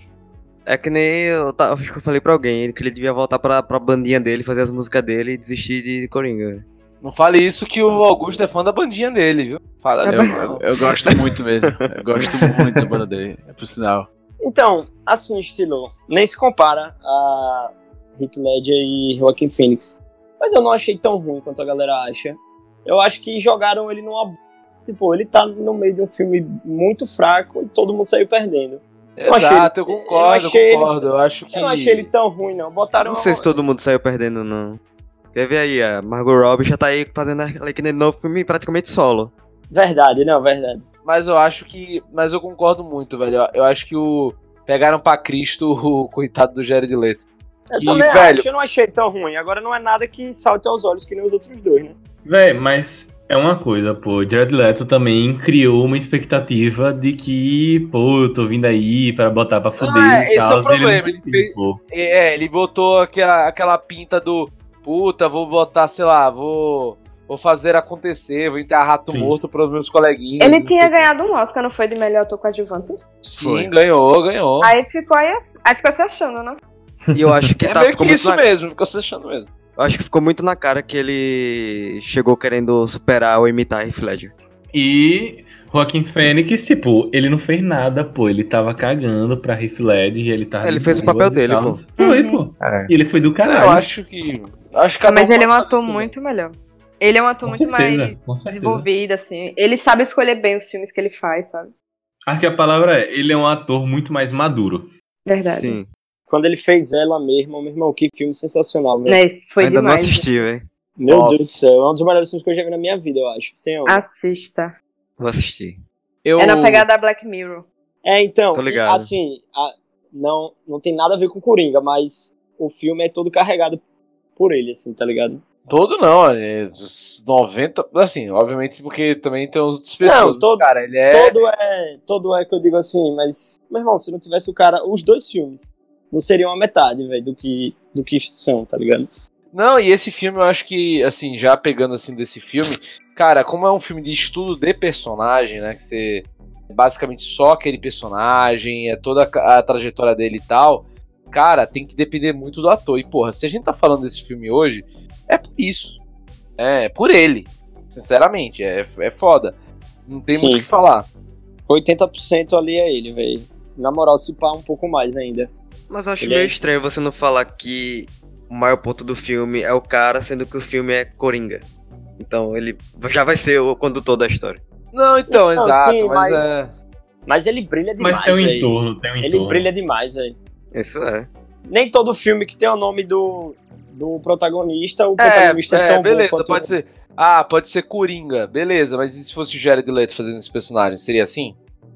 É que nem eu ta- acho que eu falei pra alguém que ele devia voltar pra, pra bandinha dele, fazer as músicas dele e desistir de Coringa. Não fale isso que o Augusto é fã da bandinha dele, viu? Fala É assim, Eu, eu- eu gosto muito mesmo. Eu gosto muito da banda dele, é por sinal. Então, assim, estilo, nem se compara a Heath Ledger e Joaquin Phoenix. Mas eu não achei tão ruim quanto a galera acha. Eu acho que jogaram ele numa. Tipo, ele tá no meio de um filme muito fraco e todo mundo saiu perdendo. Eu achei Exato, eu ele- concordo, eu achei eu concordo. Eu acho que. Eu não achei ele tão ruim, não. Botaram. Não sei se todo mundo saiu perdendo, não. Quer ver aí, a Margot Robbie já tá aí fazendo aquele novo filme praticamente solo. Verdade, não, verdade. Mas eu acho que. Mas eu concordo muito, velho. Eu- acho que o. Pegaram pra Cristo o coitado do Jared Leto. Eu E, também velho- acho, eu não achei tão ruim. Agora não é nada que salte aos olhos que nem os outros dois, né? Véi, mas é uma coisa, pô. Jared Leto também criou uma expectativa de que, pô, eu tô vindo aí pra botar pra fuder Ah, e esse é o tal. problema, ele não fez-. É, ele botou aquela, aquela pinta do. Puta, vou botar, sei lá, vou. Vou fazer acontecer, vou enterrar rato Sim. morto pros meus coleguinhas. Ele tinha ganhado um Oscar, não foi de melhor ator coadjuvante? Sim, Foi. ganhou, ganhou. Aí ficou aí, aí ficou se achando, né? E eu acho que é tá, meio ficou que isso na, mesmo, ficou se achando mesmo. eu acho que ficou muito na cara que ele chegou querendo superar ou imitar Heath Ledger. E Joaquim Fênix, tipo, ele não fez nada, pô. Ele tava cagando pra Heath Ledger e ele tava. Ele fez o papel dele, pô. Foi, Uhum. pô. É. E ele foi do caralho. Eu acho que. Acho que Mas um ele é um ator fazer muito melhor. Ele é um ator Com muito certeza, mais desenvolvido, assim. Ele sabe escolher bem os filmes que ele faz, sabe? Acho que a palavra é, ele é um ator muito mais maduro. Verdade. Sim. Quando ele fez ela mesmo, meu irmão, que filme sensacional. Né? Foi Ainda demais. não assisti, velho. Meu Nossa. Deus do céu, é um dos melhores filmes que eu já vi na minha vida, eu acho. Sem onda. Assista. Vou assistir. Eu... É na pegada da Black Mirror. É, então, Tô ligado. assim, a- não, não tem nada a ver com Coringa, mas o filme é todo carregado por ele, assim, tá ligado? Todo não, é dos 90. Assim, obviamente, porque também tem os outros pessoas. Não, todo- Cara, ele é. Todo é, todo é que eu digo assim, mas, meu irmão, se não tivesse o cara, os dois filmes não seriam a metade, velho, do que, do que são, tá ligado? Não, e esse filme eu acho que, assim, já pegando assim desse filme, cara, como é um filme de estudo de personagem, né? Que você. é Basicamente só aquele personagem, é toda a trajetória dele e tal. Cara, tem que depender muito do ator. E, porra, se a gente tá falando desse filme hoje, é por isso. É, por ele. Sinceramente, é, é foda. Não tem Sim. muito o que falar. 80% ali é ele, velho. Na moral, se pá um pouco mais ainda. Mas eu acho Ele meio é- estranho você não falar que o maior ponto do filme é o cara, sendo que o filme é Coringa. Então ele já vai ser o condutor da história. Não, então, Não, exato, sim, mas, mas- é. Mas ele brilha demais, Mas tem um entorno, tem um Ele entorno. brilha demais, velho. Isso é. Nem todo filme que tem o nome do, do protagonista, o É, protagonista é, é, tão beleza, bom quanto pode ser. Ah, pode ser Coringa, beleza, mas e se fosse o Jared Leto fazendo esse personagem? Seria assim?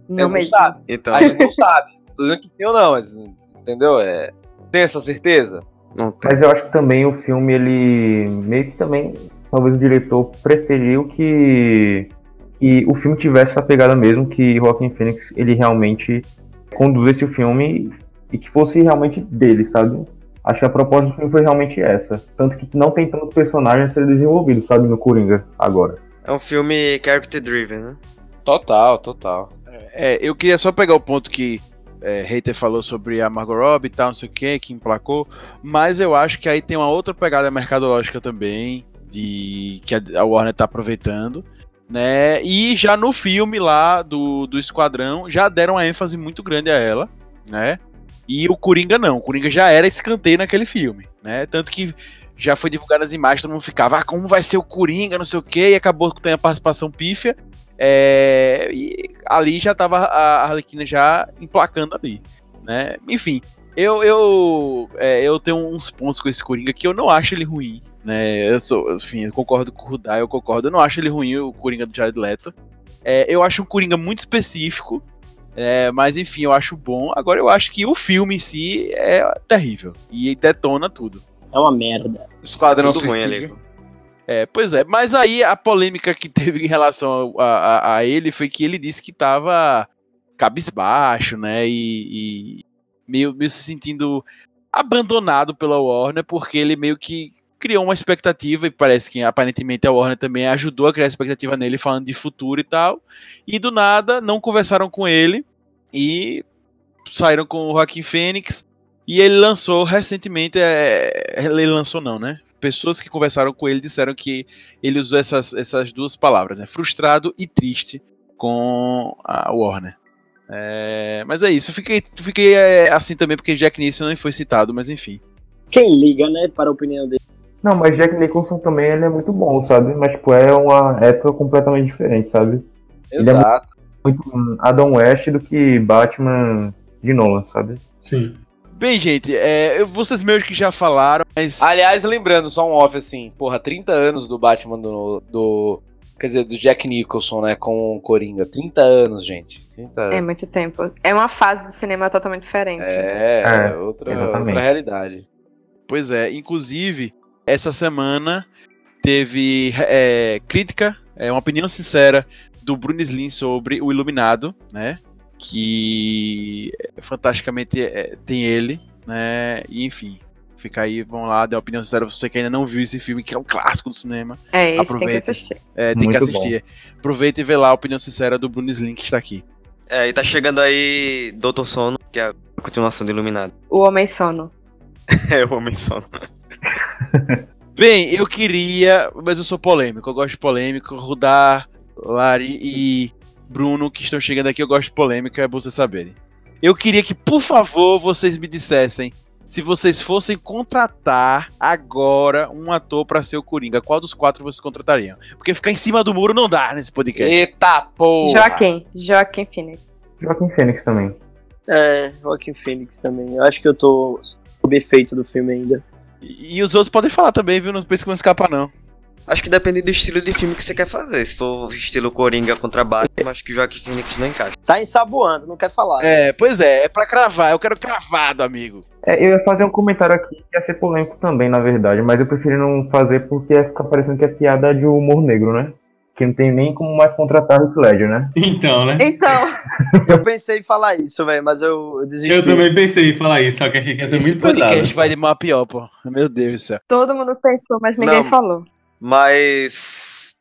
Não não mesmo. sabe. Então, A gente não sabe. Tô dizendo que tem ou não, mas. Entendeu? É, tem essa certeza? não tem. Mas eu acho que também o filme, ele meio que também, talvez o diretor preferiu que, que o filme tivesse essa pegada mesmo, que Joaquin Phoenix, ele realmente conduzisse o filme e que fosse realmente dele, sabe? Acho que a proposta do filme foi realmente essa. Tanto que não tem tantos personagens a serem desenvolvidos, sabe, no Coringa agora. É um filme character driven, né? Total, total. É, eu queria só pegar o ponto que é, Hater falou sobre a Margot Robbie e tal, não sei o que, que emplacou, mas eu acho que aí tem uma outra pegada mercadológica também, de que a a Warner tá aproveitando, né? E já no filme lá do, do Esquadrão, já deram uma ênfase muito grande a ela, né? E o Coringa não, o Coringa já era escanteio naquele filme, né? Tanto que já foi divulgado as imagens, todo mundo ficava, ah, como vai ser o Coringa, não sei o que, e acabou que tem a participação pífia. É, e ali já tava a Arlequina já emplacando ali, né? Enfim, eu eu, é, eu tenho uns pontos com esse Coringa que eu não acho ele ruim, né? Eu sou, enfim, eu concordo com o Rudai, eu concordo, eu não acho ele ruim o Coringa do Jared Leto. É, eu acho um Coringa muito específico, é, mas enfim, eu acho bom. Agora eu acho que o filme em si é terrível e detona tudo. É uma merda. Esquadrão ruim Suicida. ali. É, pois é, mas aí a polêmica que teve em relação a, a- a ele foi que ele disse que tava cabisbaixo, né? E, e meio, meio se sentindo abandonado pela Warner, porque ele meio que criou uma expectativa, e parece que aparentemente a Warner também ajudou a criar expectativa nele, falando de futuro e tal. E do nada, não conversaram com ele e saíram com o Joaquim Fênix. E ele lançou recentemente, é, ele lançou não, né? Pessoas que conversaram com ele disseram que ele usou essas, essas duas palavras, né? Frustrado e triste com a Warner. É, mas é isso, eu fiquei, fiquei é, assim também porque Jack Nicholson não foi citado, mas enfim. Quem liga, né, para a opinião dele? Não, mas Jack Nicholson também ele é muito bom, sabe? Mas, tipo, é uma época completamente diferente, sabe? Ele é muito- Exato. Muito Adam West do que Batman de Nolan, sabe? Sim. Bem, gente, é, vocês meio que já falaram, mas Aliás, lembrando, só um off assim, porra, 30 anos do Batman do. do quer dizer, do Jack Nicholson, né, com o Coringa. 30 anos, gente. 30 É anos. muito tempo. É uma fase do cinema totalmente diferente. É, É, outra, exatamente. outra realidade. Pois é, inclusive, essa semana teve é, crítica, é, uma opinião sincera do Bruno Slim sobre o Iluminado, né? Que fantasticamente é, tem ele, né? E enfim, fica aí, vão lá, dê uma opinião sincera. Você que ainda não viu esse filme, que é um clássico do cinema, É, esse tem que Aproveita. assistir. é, tem que Muito assistir. Aproveita e vê lá a opinião sincera do Bruno Slim que está aqui. É, e tá chegando aí Doutor Sono, que é a continuação de Iluminado. O Homem Sono. É o Homem Sono. Bem, eu queria, mas eu sou polêmico, eu gosto de polêmico. Rudar, Lari e Bruno que estão chegando aqui, eu gosto de polêmica, é bom vocês saberem. Eu queria que, por favor, vocês me dissessem Se vocês fossem contratar agora um ator pra ser o Coringa, qual dos quatro vocês contratariam? Porque ficar em cima do muro não dá nesse podcast. Eita porra! Joaquim, Joaquim Phoenix. Joaquim Fênix também. É, Joaquim Phoenix também. Eu acho que eu tô sob efeito do filme ainda. E, e os outros podem falar também, viu? Não pense que vão escapar, não. Acho que depende do estilo de filme que você quer fazer. Se for estilo Coringa contra Batman, acho que o Joaquim Phoenix não encaixa. Tá ensaboando, não quer falar. É, pois é, é pra cravar. Eu quero cravado, amigo. É, eu ia fazer um comentário aqui que ia ser polêmico também, na verdade, mas eu preferi não fazer porque ia ficar parecendo que é piada de humor negro, né? Que não tem nem como mais contratar o Ledger, né? Então, né? Então, Eu pensei em falar isso, velho, mas eu, eu desisti. Eu também pensei em falar isso, só que achei que ia ser Esse muito podcast pesado. vai de mal a pior, pô. Meu Deus do céu. todo mundo pensou, mas ninguém Não. falou. Mas.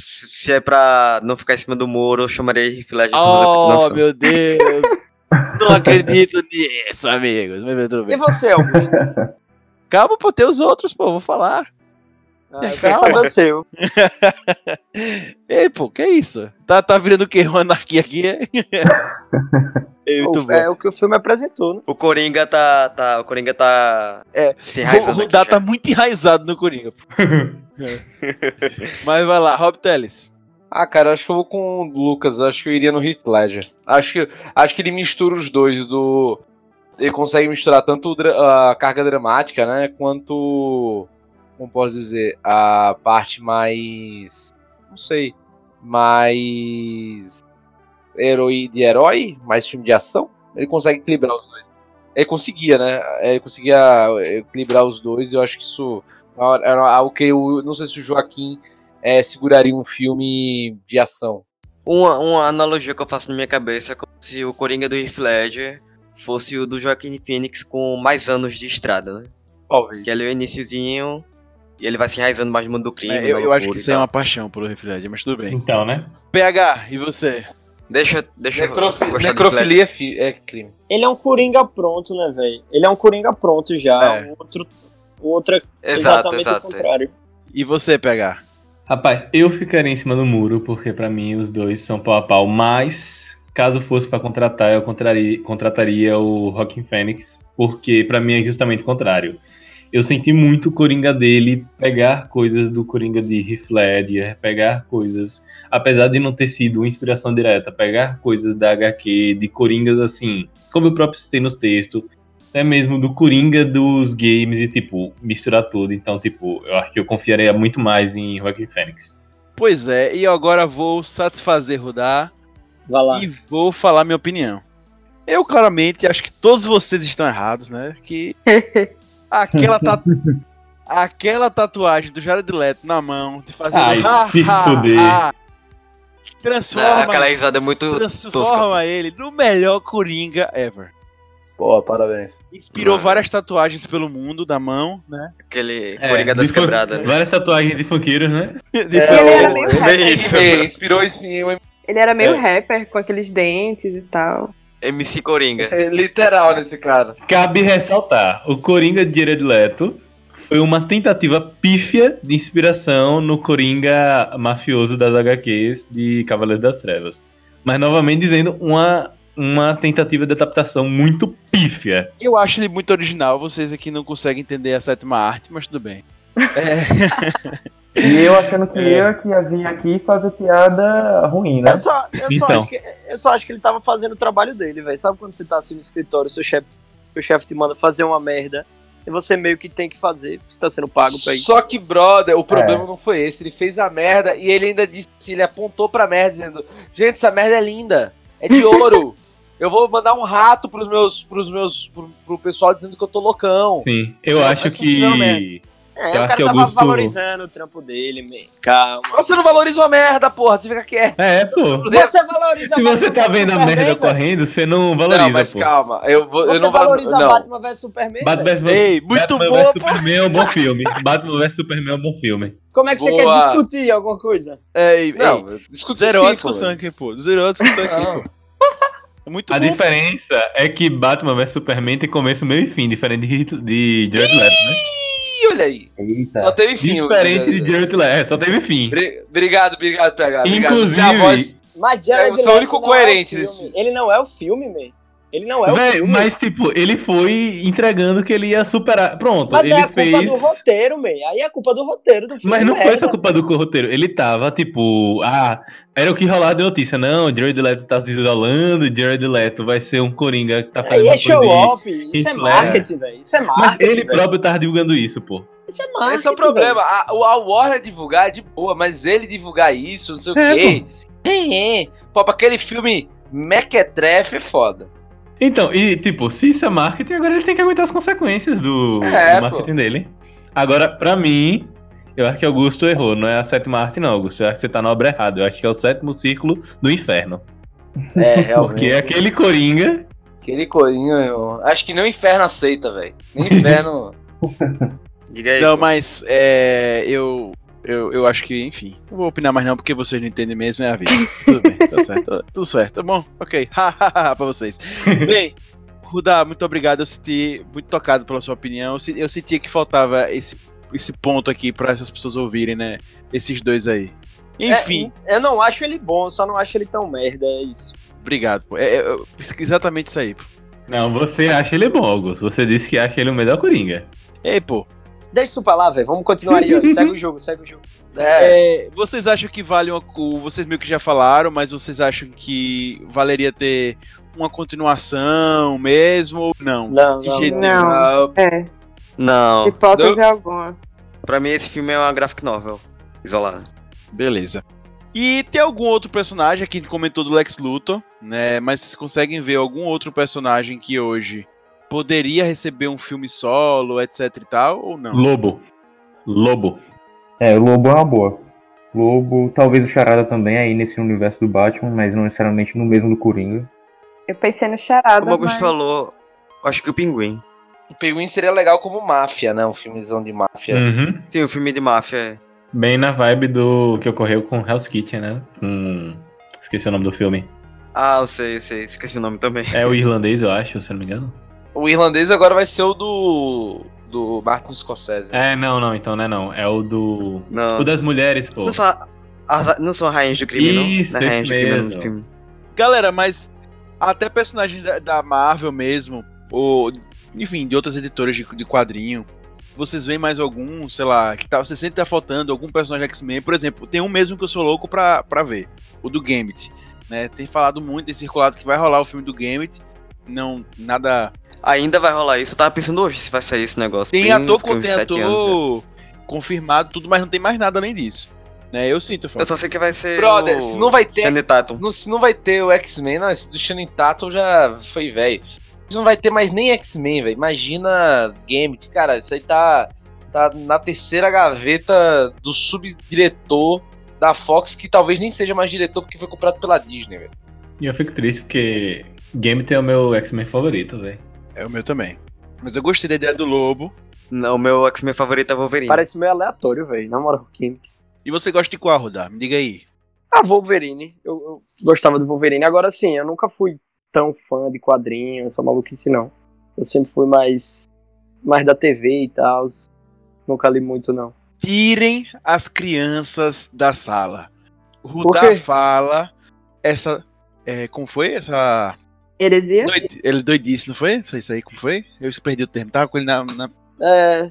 Se é pra não ficar em cima do muro, eu chamaria Heath Ledger Oh, meu Deus. Não acredito nisso, amigos. Mas tudo E você, Augusto? Calma, pô, tem os outros, pô, vou falar. Ah, eu quero saber o seu. Ei, pô, que isso? Tá, tá virando o quê? Uma anarquia aqui, é? É muito bom. É o que o filme apresentou, né? O Coringa tá. tá o Coringa tá. É, se O Rudá tá muito enraizado no Coringa. pô. É. Mas vai lá, Rob Teles. Ah, cara, acho que eu vou com o Lucas. Acho que eu iria no Heath Ledger. Acho que, acho que ele mistura os dois do... Ele consegue misturar tanto o a carga dramática, né? Quanto... Como posso dizer? A parte mais... Não sei. Mais... Herói de herói? Mais filme de ação? Ele consegue equilibrar os dois. Ele conseguia, né? Ele conseguia equilibrar os dois e eu acho que isso... Era algo que eu... Não sei se o Joaquim é, seguraria um filme de ação. Uma, uma analogia que eu faço na minha cabeça é como se o Coringa do Heath Ledger fosse o do Joaquin Phoenix com mais anos de estrada, né? Talvez. Que ali é o iniciozinho e ele vai se enraizando mais no mundo do crime. É, eu, eu acho que e isso é uma paixão pelo Refred, mas tudo bem. Então, né? PH, e você? Deixa, deixa eu Necrofi- Ledger. necrofilia é é crime. Ele é um Coringa pronto, né, velho? Ele é um Coringa pronto já. É. O outro, o outro é Exato, exatamente o exato. contrário. E você, PH? Rapaz, eu ficaria em cima do muro, porque pra mim os dois são pau a pau, mas caso fosse pra contratar, eu contraria, contrataria o Rockin' Phoenix, porque pra mim é justamente o contrário. Eu senti muito o Coringa dele pegar coisas do Coringa de Heath Ledger, pegar coisas, apesar de não ter sido uma inspiração direta, pegar coisas da HQ, de Coringas assim, como eu próprio citei nos textos, até mesmo do Coringa dos games e, tipo, misturar tudo. Então, tipo, eu acho que eu confiaria muito mais em Joaquin Phoenix. Pois é, e eu agora vou satisfazer Rudá Vai lá. e vou falar minha opinião. Eu claramente acho que todos vocês estão errados, né? Que aquela, ta- aquela tatuagem do Jared Leto na mão, de fazer Ai, se fuder. transforma, Não, aquela risada é muito tosca. transforma ele no melhor Coringa ever. Pô, parabéns. Inspirou Mano. várias tatuagens pelo mundo da mão, né? Aquele É, Coringa das quebradas. né? Várias tatuagens de funkeiros, né? De- ele era meio é isso. É, inspirou inspirou Ele era meio É. rapper com aqueles dentes e tal. MC Coringa. é literal nesse cara. Cabe ressaltar, o Coringa de Jared Leto foi uma tentativa pífia de inspiração no Coringa mafioso das HQs de Cavaleiros das Trevas. Mas, novamente dizendo, uma, uma tentativa de adaptação muito pífia. Eu acho ele muito original, vocês aqui não conseguem entender a sétima arte, mas tudo bem. É, E eu achando que eu que ia vir aqui fazer piada ruim, né? Eu só, eu, só Então. acho que, eu só acho que ele tava fazendo o trabalho dele, velho. Sabe quando você tá assim no escritório, seu chefe seu chefe te manda fazer uma merda e você meio que tem que fazer, porque você tá sendo pago pra isso. Só que, brother, o problema não foi esse. Ele fez a merda e ele ainda disse, ele apontou pra merda, dizendo: Gente, essa merda é linda, é de ouro. Eu vou mandar um rato pros meus, pros meus, pro, pro pessoal dizendo que eu tô loucão. Sim, eu É, acho que. É, Eu o cara que tava Augusto- valorizando o trampo dele, man. Calma. Você não valorizou a merda, porra. Você fica quieto. É, pô. Você valoriza Se você tá vendo a Superman, merda velho? correndo, você não valoriza, não, mas pô. calma. Eu, vou, eu Você não valo- valoriza não. Batman vs Superman? Batman vs Ei, muito Batman boa, vs pô. Superman é um bom filme. Batman vs Superman é um bom filme. Como é que você Boa. quer discutir alguma coisa? Ei, Não, ei, discute zerou a sim, discussão pô. aqui, pô. Zerou a discussão aqui, Não. pô. É muito A bom. diferença é que Batman vs Superman tem começo, meio e fim, diferente de, de Jared Leto, né? Ih, olha aí. Só Eita. teve fim. Diferente de Jared Leto, é, só teve fim. Bri- Obrigado, obrigado, PH. Obrigado. Inclusive- Você é a voz- Mas é- Jared você é o Leto único não coerente é o desse. Ele não é o filme, man. Ele não é o Véi, filme. mas, tipo, ele foi entregando que ele ia superar. Pronto, Mas ele é a culpa fez. do roteiro, man. Aí é a culpa do roteiro do filme. Mas não foi essa culpa do roteiro. Ele tava, tipo, ah, era o que rolava de notícia. Não, Jared Leto tá se isolando, Jared Leto vai ser um Coringa que tá fazendo. Aí é show off. Isso é Hitler. marketing, velho. Isso é Mas marketing. ele velho. próprio tava divulgando isso, pô. Isso é marketing. Esse é o problema. A, o- a Warner divulgar é de boa, mas ele divulgar isso, não sei o É, quê. É, é. Pô, pra aquele filme Mequetrefe é foda. Então, e tipo, se isso é marketing, agora ele tem que aguentar as consequências do, É, do marketing dele. Agora, pra mim, eu acho que Augusto errou. Não é a sétima arte, não, Augusto. Eu acho que você tá na obra errada. Eu acho que é o sétimo círculo do inferno. É, realmente. Porque aquele Coringa. Aquele corinho, eu acho que nem o inferno aceita, velho. Nem o inferno. Diga aí. Não, pô. mas é, eu, eu, eu acho que, enfim, não vou opinar mais não, porque vocês não entendem mesmo, é a vida. Tudo bem, tá certo, tudo certo, tá bom? Ok, hahaha pra vocês. Bem, Rudá, muito obrigado, eu senti muito tocado pela sua opinião, eu se- eu sentia que faltava esse, esse ponto aqui pra essas pessoas ouvirem, né, esses dois aí. Enfim, É, eu não acho ele bom, eu só não acho ele tão merda, é isso. obrigado, pô. É, é, exatamente isso aí, pô. Não, você acha ele bom, Augusto. Você disse que acha ele o melhor Coringa. Ei, pô, Deixa isso pra lá, velho. Vamos continuar aí, ó. Segue o jogo, segue o jogo. É, É, vocês acham que vale uma. Vocês meio que já falaram, mas vocês acham que valeria ter uma continuação mesmo ou não? Não, De não, jeito não. nenhum. Não, é, Não, hipótese alguma. pra mim esse filme é uma graphic novel. Isolada. Beleza. E tem algum outro personagem aqui que comentou do Lex Luthor, né? Mas vocês conseguem ver algum outro personagem que hoje poderia receber um filme solo, etc e tal, ou não? Lobo. Lobo. É, o Lobo é uma boa. Lobo, talvez o Charada também aí nesse universo do Batman, mas não necessariamente no mesmo do Coringa. Eu pensei no Charada, Como o Augusto mas... falou, acho que o Pinguim. o Pinguim seria legal como máfia, né? Um filmezão de máfia. Uhum. Sim, o filme de máfia é. Bem na vibe do que ocorreu com Hell's Kitchen, né? Com... Esqueci o nome do filme. Ah, eu sei, eu sei, esqueci o nome também. É o irlandês, eu acho, se eu não me engano. O irlandês agora vai ser o do. do Martin Scorsese. É, não, não, então não é não. É o do. Não. O das mulheres, pô. Não são, não são rainhas do crime, não? Isso, Não é rainhas esse do crime mesmo. filme. Galera, mas até personagens da, da Marvel mesmo, ou enfim, de outras editoras de, de quadrinho, vocês veem mais algum, sei lá, que tá, você sente que tá faltando algum personagem X-Men? Por exemplo, tem um mesmo que eu sou louco pra, pra ver, o do Gambit. Né? Tem falado muito, tem circulado que vai rolar o filme do Gambit. Não, nada. Ainda vai rolar isso. Eu tava pensando hoje se vai sair esse negócio. Tem ator, uns- tem confirmado, tudo, mas não tem mais nada além disso. Né? Eu sinto, Eu só sei que vai ser. Brother, o se não vai ter- Tatum. Não, se não vai ter o X-Men, não, esse do Shannon Tatum já foi velho. Se não vai ter mais nem X-Men, velho. Imagina Gambit, cara, isso aí tá, tá na terceira gaveta do subdiretor da Fox, que talvez nem seja mais diretor porque foi comprado pela Disney, velho. E eu fico triste porque Gambit é o meu X-Men favorito, velho. É o meu também. Mas eu gostei da ideia do Lobo. Não, o meu X-Men favorito é Wolverine. Parece meio aleatório, velho. Na moral, Games. E você gosta de qual, Rodar? Me diga aí. Ah, Wolverine. Eu, eu gostava do Wolverine. Agora sim, eu nunca fui tão fã de quadrinhos, essa maluquice, não. Eu sempre fui mais, mais da TV e tal. Nunca li muito, não. tirem as crianças da sala. Rudá fala essa. É, como foi? Essa. Heresia? Doid... Ele doidice, não foi? Isso isso aí, como foi? Eu perdi o termo, tava com ele na. na- É.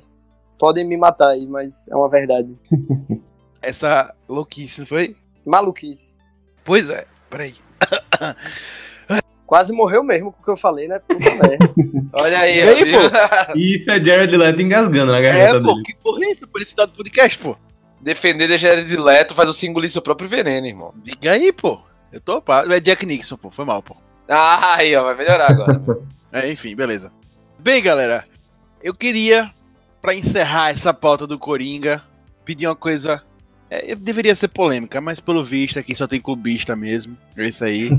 Podem me matar aí, mas é uma verdade. Essa louquice, não foi? Maluquice. Pois é, peraí. Quase morreu mesmo com o que eu falei, né? Puta merda. Olha aí, aí, viu? E isso é Jared Leto engasgando na É, garganta pô, dele. que porra é isso? Por esse dado do podcast, pô. Defender de Jared Leto faz você engolir seu próprio veneno, irmão. Diga aí, pô. Eu tô. É Jack Nixon, pô. Foi mal, pô. Ah, aí, ó, vai melhorar agora. É, enfim, beleza. Bem, galera, eu queria, pra encerrar essa pauta do Coringa, pedir uma coisa. é, deveria ser polêmica, mas pelo visto aqui só tem clubista mesmo. É isso aí.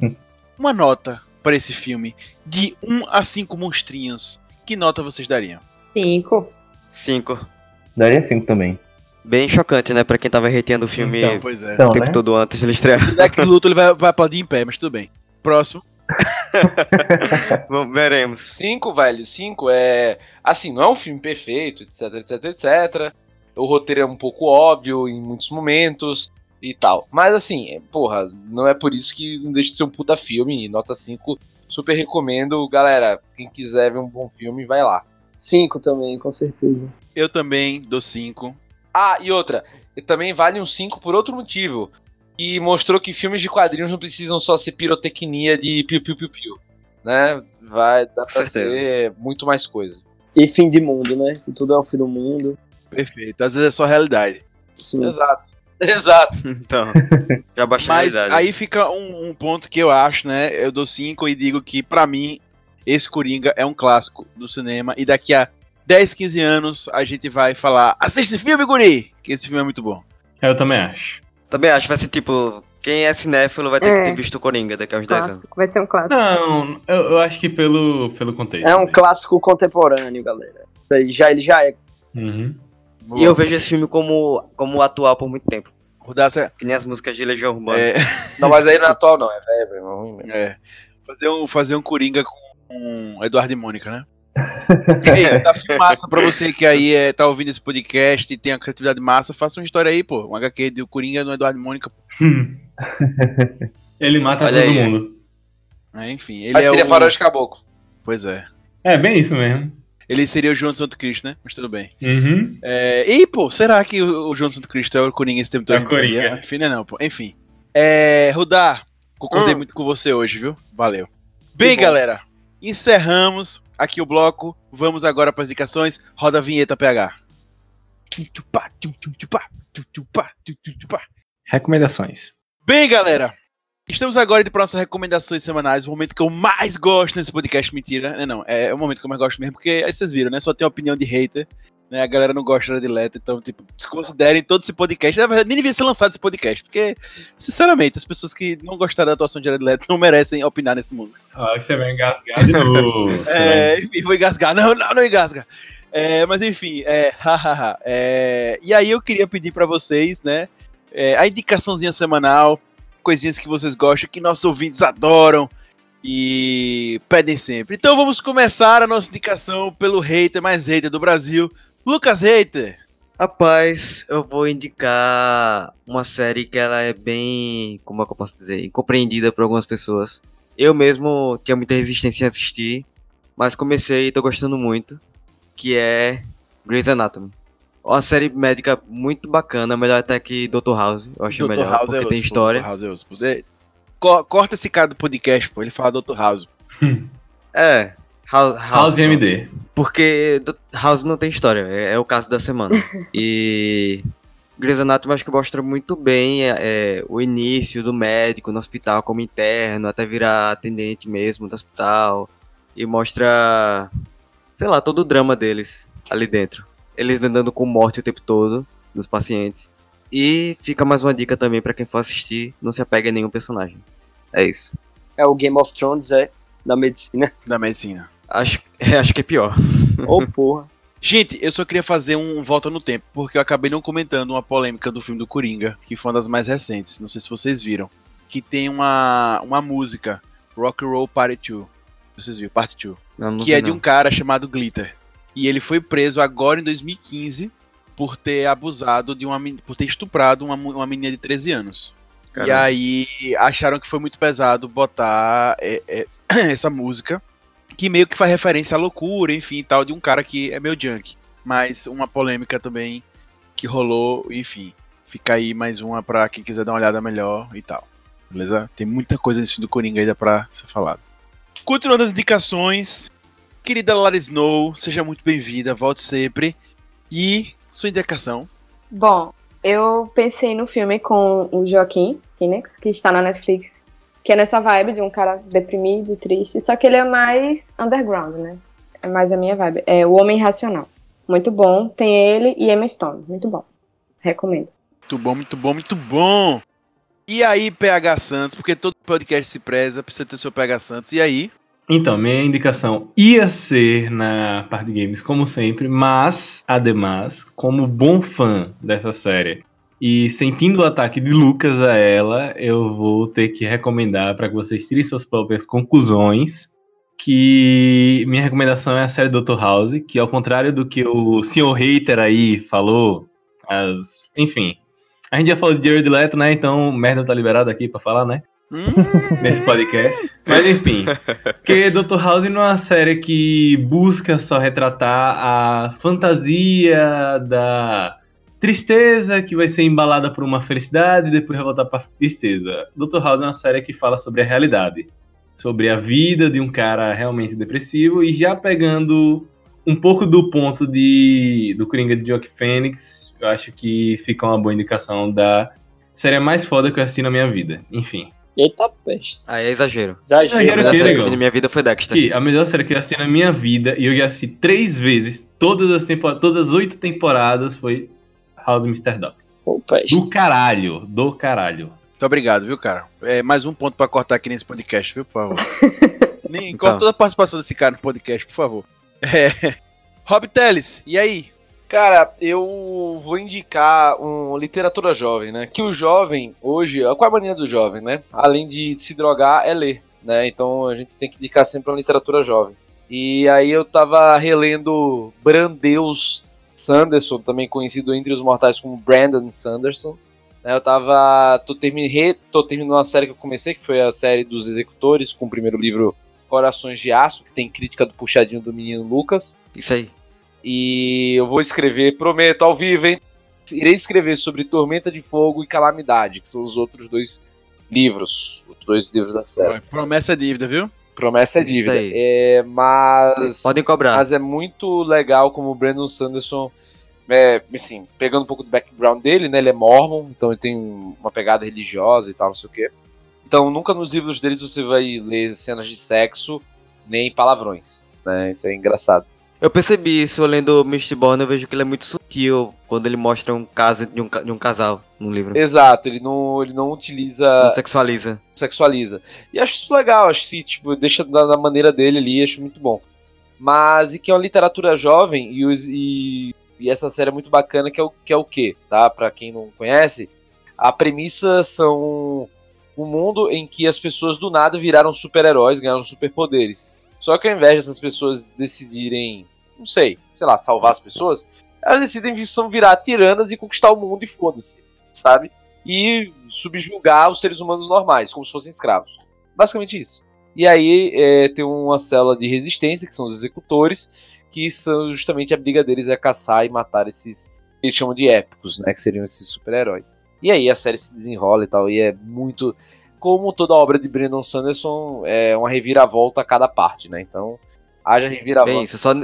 uma nota para esse filme de 1 a 5 monstrinhos. Que nota vocês dariam? Cinco. Cinco. Daria 5 também. Bem chocante, né? Pra quem tava reteando o filme Então. Pois é. Então, o tempo né? todo antes de ele estrear. Se der que luto, ele vai, vai aplaudir em pé, mas tudo bem. Próximo. Veremos. Cinco, velho, cinco é. Assim, não é um filme perfeito, etc, etc, etc. O roteiro é um pouco óbvio em muitos momentos e tal. Mas assim, é, porra, não é por isso que não deixa de ser um puta filme. E nota 5 Super recomendo. Galera, quem quiser ver um bom filme, vai lá. Cinco também, com certeza. Eu também dou 5. Ah, e outra, e também vale um 5 por outro motivo. Que mostrou que filmes de quadrinhos não precisam só ser pirotecnia de piu-piu-piu-piu. Né? Vai dar pra ser muito mais coisa. E fim de mundo, né? Que tudo é o fim do mundo. Perfeito. Às vezes é só realidade. Sim. Exato. Exato. Então, já baixou a Mas realidade. aí fica um, um ponto que eu acho, né? Eu dou 5 e digo que, pra mim, esse Coringa é um clássico do cinema. E daqui a 10, 15 anos a gente vai falar: assiste esse filme, Guri! Que esse filme é muito bom. Eu também acho. Também acho que vai ser tipo, quem é cinéfilo vai ter É. que ter visto o Coringa daqui a uns 10 anos. Clássico, vai ser um clássico. Não, eu, eu acho que pelo, pelo contexto. É um também. clássico contemporâneo, galera. Já, ele já é. Uhum. E eu vejo esse filme como, como atual por muito tempo. Rodaça, Que nem as músicas de Legião Urbana. é, Não, mas aí não é atual, não. É velho, é mesmo. é, fazer, um, fazer um Coringa com Eduardo e Mônica, né? É isso, tá filmaça pra você que aí é, tá ouvindo esse podcast e tem a criatividade massa, faça uma história aí, pô. Um HQ do Coringa no Eduardo Mônica. pô. Ele mata Olha todo aí. mundo. É, enfim, ele Mas é seria o... Faroeste Caboclo. Pois é. É, bem isso mesmo. Ele seria o João Santo Cristo, né? Mas tudo bem. Uhum. É, e, pô, será que o, João Santo Cristo é o Coringa esse tempo todo? É o? Coringa. Enfim, não, é não, pô. Enfim. É, Rudar, concordei Hum. muito com você hoje, viu? Valeu. Bem, galera, encerramos aqui o bloco. Vamos agora para as indicações. Roda a vinheta, PH. Recomendações. Bem, galera, estamos agora indo para nossas recomendações semanais, o momento que eu mais gosto nesse podcast, mentira, é não, é o momento que eu mais gosto mesmo, porque aí vocês viram, né, só tem opinião de hater, né, a galera não gosta de Leto, então, tipo, desconsiderem todo esse podcast, na verdade, nem devia ser lançado esse podcast, porque, sinceramente, as pessoas que não gostaram da atuação de Jared Leto não merecem opinar nesse mundo. Ah, você vai engasgar de novo. É, enfim, vou engasgar. Não, não, não engasga. É, mas enfim, é, hahaha. É, e aí eu queria pedir pra vocês, né, é, a indicaçãozinha semanal, coisinhas que vocês gostam, que nossos ouvintes adoram e pedem sempre. Então vamos começar a nossa indicação pelo hater mais hater do Brasil, Lucas Hater. Rapaz, eu vou indicar uma série que ela é bem, como é que eu posso dizer, incompreendida por algumas pessoas. Eu mesmo tinha muita resistência em assistir, mas comecei e tô gostando muito, que é Grey's Anatomy. Uma série médica muito bacana, melhor até que Dr. House, eu acho Dr. melhor, House porque é tem história. Dr. House é osso. Você- Corta esse cara do podcast, pô. Ele fala Dr. House. É, House, House MD. Porque House não tem história, é, é o caso da semana. e Grey's Anatomy acho que mostra muito bem é, é, o início do médico no hospital como interno, até virar atendente mesmo do hospital. E mostra, sei lá, todo o drama deles ali dentro. Eles lidando com morte o tempo todo dos pacientes. E fica mais uma dica também pra quem for assistir, não se apegue a nenhum personagem. É isso. É o Game of Thrones, é, da medicina. Da medicina. Acho, é, acho que é pior. Ô, porra. Gente, eu só queria fazer um volta no tempo, porque eu acabei não comentando uma polêmica do filme do Coringa, que foi uma das mais recentes, não sei se vocês viram, que tem uma, uma música, Rock and Roll Party 2, vocês viram, Parte 2, Não, não que é de não. um cara chamado Glitter, e ele foi preso agora em 2015 por ter abusado de uma, por ter estuprado uma, uma menina de 13 anos. E Caramba. aí acharam que foi muito pesado botar é, é, essa música, que meio que faz referência à loucura, enfim, tal, de um cara que é meio junk. Mas uma polêmica também que rolou, enfim. Fica aí mais uma pra quem quiser dar uma olhada melhor e tal. Beleza? Tem muita coisa nesse do Coringa ainda pra ser falado. Continuando as indicações, querida Lara Snow, seja muito bem-vinda, volte sempre. E sua indicação. Bom, eu pensei no filme com o Joaquim Phoenix, que está na Netflix, que é nessa vibe de um cara deprimido, triste, só que ele é mais underground, né? É mais a minha vibe. É O Homem Racional. Muito bom. Tem ele e Emma Stone. Muito bom. Recomendo. Muito bom, muito bom, muito bom. E aí, PH Santos, porque todo podcast se preza, precisa ter seu PH Santos. E aí? Então, minha indicação ia ser na parte de games, como sempre, mas, ademais, como bom fã dessa série e sentindo o ataque de Lucas a ela, eu vou ter que recomendar para que vocês tirem suas próprias conclusões. Que minha recomendação é a série Dr. House, que ao contrário do que o senhor hater aí falou, as, enfim, a gente já falou de Jared Leto, né? Então merda tá liberado aqui pra falar, né? Hum, nesse podcast. Mas enfim, porque Dr. House não é uma série que busca só retratar a fantasia da tristeza que vai ser embalada por uma felicidade e depois vai voltar para tristeza. Dr. House é uma série que fala sobre a realidade, sobre a vida de um cara realmente depressivo e já pegando um pouco do ponto de do Coringa de Joaquin Phoenix, eu acho que fica uma boa indicação da série mais foda que eu assisti na minha vida. Enfim. Eita peste. Aí é exagero. Exagero. A Exagero melhor que série que eu vi na minha vida foi Dexter. Que a melhor série que eu assisti na minha vida, e eu já assisti três vezes, todas as temporadas, todas as oito temporadas, foi House Mr. Doc. Pô, peste. Do caralho, do caralho. Muito obrigado, viu, cara? É, mais um ponto pra cortar aqui nesse podcast, viu, por favor. Nem, Então. corta toda a participação desse cara no podcast, por favor. É. Rob Teles, e aí? Cara, eu vou indicar um literatura jovem, né? Que o jovem, hoje, qual é a mania do jovem, né? Além de se drogar, é ler, né? Então a gente tem que indicar sempre uma literatura jovem. E aí eu tava relendo Brandeus Sanderson, também conhecido entre os mortais como Brandon Sanderson. né? Eu tava. Tô, termi- tô terminando uma série que eu comecei, que foi a série dos Executores, com o primeiro livro Corações de Aço, que tem crítica do puxadinho do menino Lucas. Isso aí. E eu vou escrever, prometo, ao vivo, hein? Irei escrever sobre Tormenta de Fogo e Calamidade, que são os outros dois livros. Os dois livros da série. Promessa é dívida, viu? Promessa é dívida. É, mas. Podem cobrar. Mas é muito legal como o Brandon Sanderson. É, assim, pegando um pouco do background dele, né? Ele é mormon, então ele tem uma pegada religiosa e tal, não sei o quê. Então nunca nos livros deles você vai ler cenas de sexo nem palavrões. Né? Isso é engraçado. Eu percebi isso lendo Mistborn, eu vejo que ele é muito sutil quando ele mostra um caso de um, de um casal no livro. Exato, ele não, ele não utiliza. Não sexualiza. sexualiza. E acho isso legal, acho que tipo, deixa da, da maneira dele ali, acho muito bom. Mas e que é uma literatura jovem e, os- e, e essa série é muito bacana que é o que é o quê, tá? Para quem não conhece, a premissa são um mundo em que as pessoas do nada viraram super-heróis, ganharam superpoderes. Só que ao invés dessas pessoas decidirem, não sei, sei lá, salvar as pessoas, elas decidem virar tiranas e conquistar o mundo e foda-se, sabe? e subjugar os seres humanos normais, como se fossem escravos. Basicamente isso. E aí é, tem uma célula de resistência, que são os executores, que são justamente a briga deles é caçar e matar esses que eles chamam de épicos, né? Que seriam esses super-heróis. E aí a série se desenrola e tal, e é muito. Como toda obra de Brandon Sanderson, é uma reviravolta a cada parte, né? Então, haja reviravolta. Bem, isso só,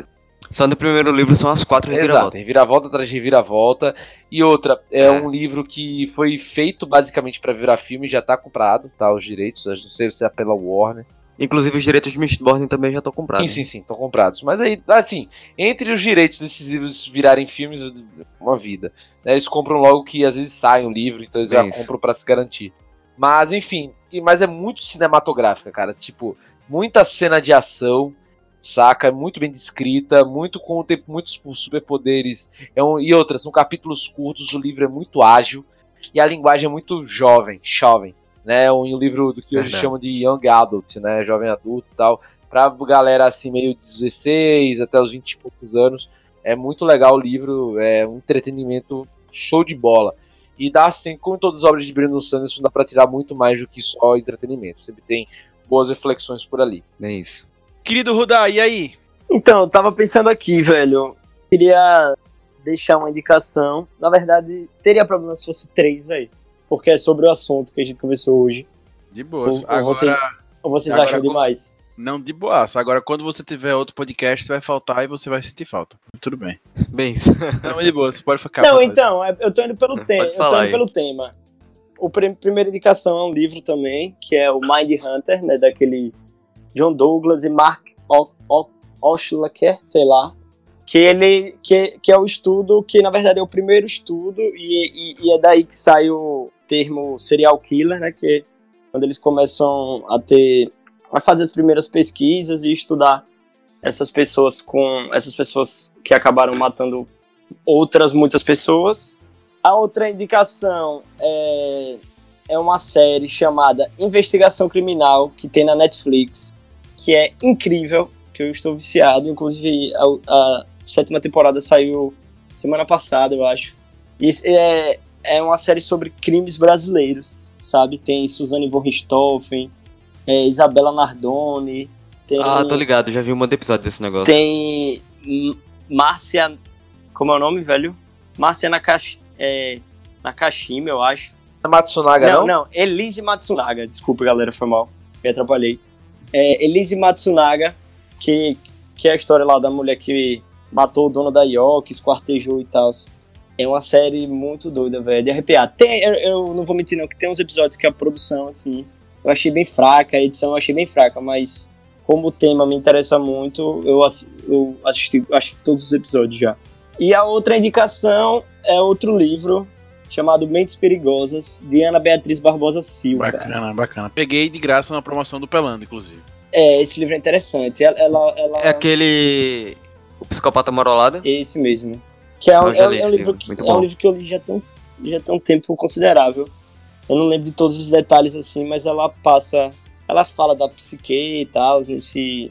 só no primeiro livro são as quatro Exato, reviravoltas. reviravolta atrás de reviravolta. E outra, é, É. um livro que foi feito basicamente pra virar filme, já tá comprado, tá? Os direitos, eu não sei se é pela Warner. Inclusive os direitos de Mistborn também já estão comprados. Sim, sim, sim, estão comprados. Mas aí, assim, entre os direitos desses livros virarem filmes, uma vida. né? Eles compram logo que às vezes sai um livro, então eles já Isso. compram pra se garantir. Mas, enfim, mas é muito cinematográfica, cara. Tipo, muita cena de ação, saca? É muito bem descrita, muito com muitos superpoderes. É um, e outras, são capítulos curtos, o livro é muito ágil e a linguagem é muito jovem, jovem. Né, um livro do que hoje Verdade. chamam de Young Adult, né? Jovem adulto e tal pra galera assim, meio 16 até os 20 e poucos anos. É muito legal o livro, é um entretenimento show de bola. E dá assim, como todas as obras de Brandon Sanderson, dá pra tirar muito mais do que só entretenimento. Sempre tem boas reflexões por ali. É isso. Querido Rudá, e aí? Então, eu tava pensando aqui, velho. Queria deixar uma indicação. Na verdade, teria problema se fosse três, velho. Porque é sobre o assunto que a gente conversou hoje. De boas. Ou- ou Agora, você- Ou vocês Agora, acham demais? não de boas. Agora, quando você tiver outro podcast, você vai faltar e você vai sentir falta. Tudo bem. Bem. Não, de boa, você pode ficar. Não, então, é- eu tô indo pelo tema. Eu tô indo aí. pelo tema. O prim- primeira indicação é um livro também, que é o Mind Hunter, né? Daquele John Douglas e Mark O- O- Oshlecker, sei lá. Que ele. Que, que é o estudo, que na verdade é o primeiro estudo, e, e- e é daí que sai o termo serial killer, né? Que é quando eles começam a ter. a fazer as primeiras pesquisas e estudar essas pessoas com. essas pessoas que acabaram matando outras muitas pessoas. A outra indicação é, é uma série chamada Investigação Criminal, que tem na Netflix, que é incrível, que eu estou viciado. Inclusive, a, a sétima temporada saiu semana passada, eu acho. E é, é uma série sobre crimes brasileiros, sabe? Tem Suzane von Richthofen, é, Isabela Nardoni, tem, Ah, tô ligado, já vi um monte de episódio desse negócio. tem Márcia, como é o nome, velho? Márcia Nakashi, é, Nakashima, eu acho. Matsunaga, não, não? não, Elise Matsunaga, desculpa galera, foi mal, me atrapalhei. É, Elise Matsunaga, que, que é a história lá da mulher que matou o dono da York, esquartejou e tal. É uma série muito doida, velho, de arrepiar. Tem, eu, eu não vou mentir não, que tem uns episódios que a produção, assim, eu achei bem fraca, a edição eu achei bem fraca, mas como o tema me interessa muito, eu, eu assisti, acho que todos os episódios já. E a outra indicação é outro livro chamado Mentes Perigosas, de Ana Beatriz Barbosa Silva. Bacana, bacana. Peguei de graça na promoção do Pelando, inclusive. É, esse livro é interessante. Ela, ela, ela- É aquele. O Psicopata Morolada? esse mesmo. Que é, um, Eu já é, li é um esse livro que, é um livro que eu li já tem, já tem um tempo considerável. Eu não lembro de todos os detalhes assim, mas ela passa, ela fala da psique e tal, nesse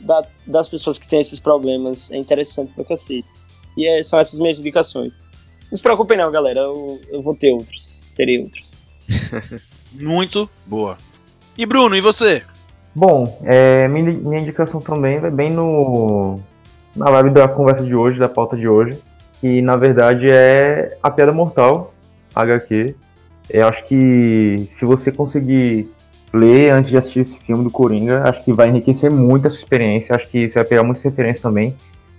da- das pessoas que têm esses problemas. É interessante pra cacete. E é, são essas minhas indicações. Não se preocupem não, galera. Eu, eu vou ter outros. Terei outros. Muito boa. E Bruno, e você? Bom, é, minha, minha indicação também vai bem no na vibe da conversa de hoje, da pauta de hoje, que na verdade é A Piada Mortal, HQ. Eu acho que se você conseguir ler antes de assistir esse filme do Coringa, acho que vai enriquecer muito a sua experiência, acho que você vai pegar muitas referências também,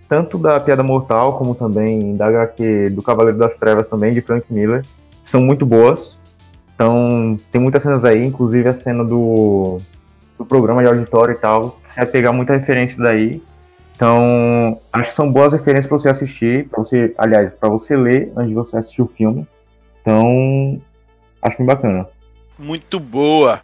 tanto da Piada Mortal como também da HQ do Cavaleiro das Trevas também, de Frank Miller, são muito boas. Então, tem muitas cenas aí, inclusive a cena do do programa de auditório e tal, você vai pegar muita referência daí. Então, acho que são boas referências para você assistir, para você, aliás, para você ler antes de você assistir o filme. Então, acho bem bacana. Muito boa.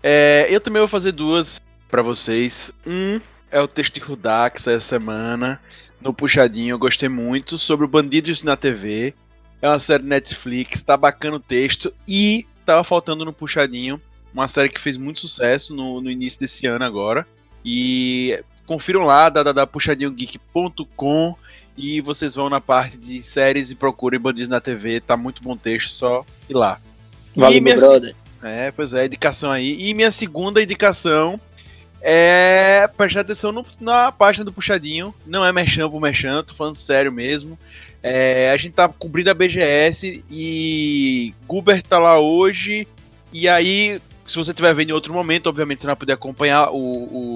É, eu também vou fazer duas pra vocês. Um é o texto de Rudax essa semana, no Puxadinho, eu gostei muito, sobre o Bandidos na TV. É uma série Netflix, tá bacana o texto e tava faltando no Puxadinho, uma série que fez muito sucesso no, no início desse ano agora. E confiram lá, www.puxadinhogeek.com e vocês vão na parte de séries e procurem Bandidos na TV, tá muito bom texto, só ir lá. Valeu, E minha brother. é, pois é, indicação aí. E minha segunda indicação é prestar atenção no- na página do Puxadinho. Não é merchan por merchan, tô falando sério mesmo. É, a gente tá cobrindo a BGS e Guber tá lá hoje. E aí, se você estiver vendo em outro momento, obviamente você não vai poder acompanhar o,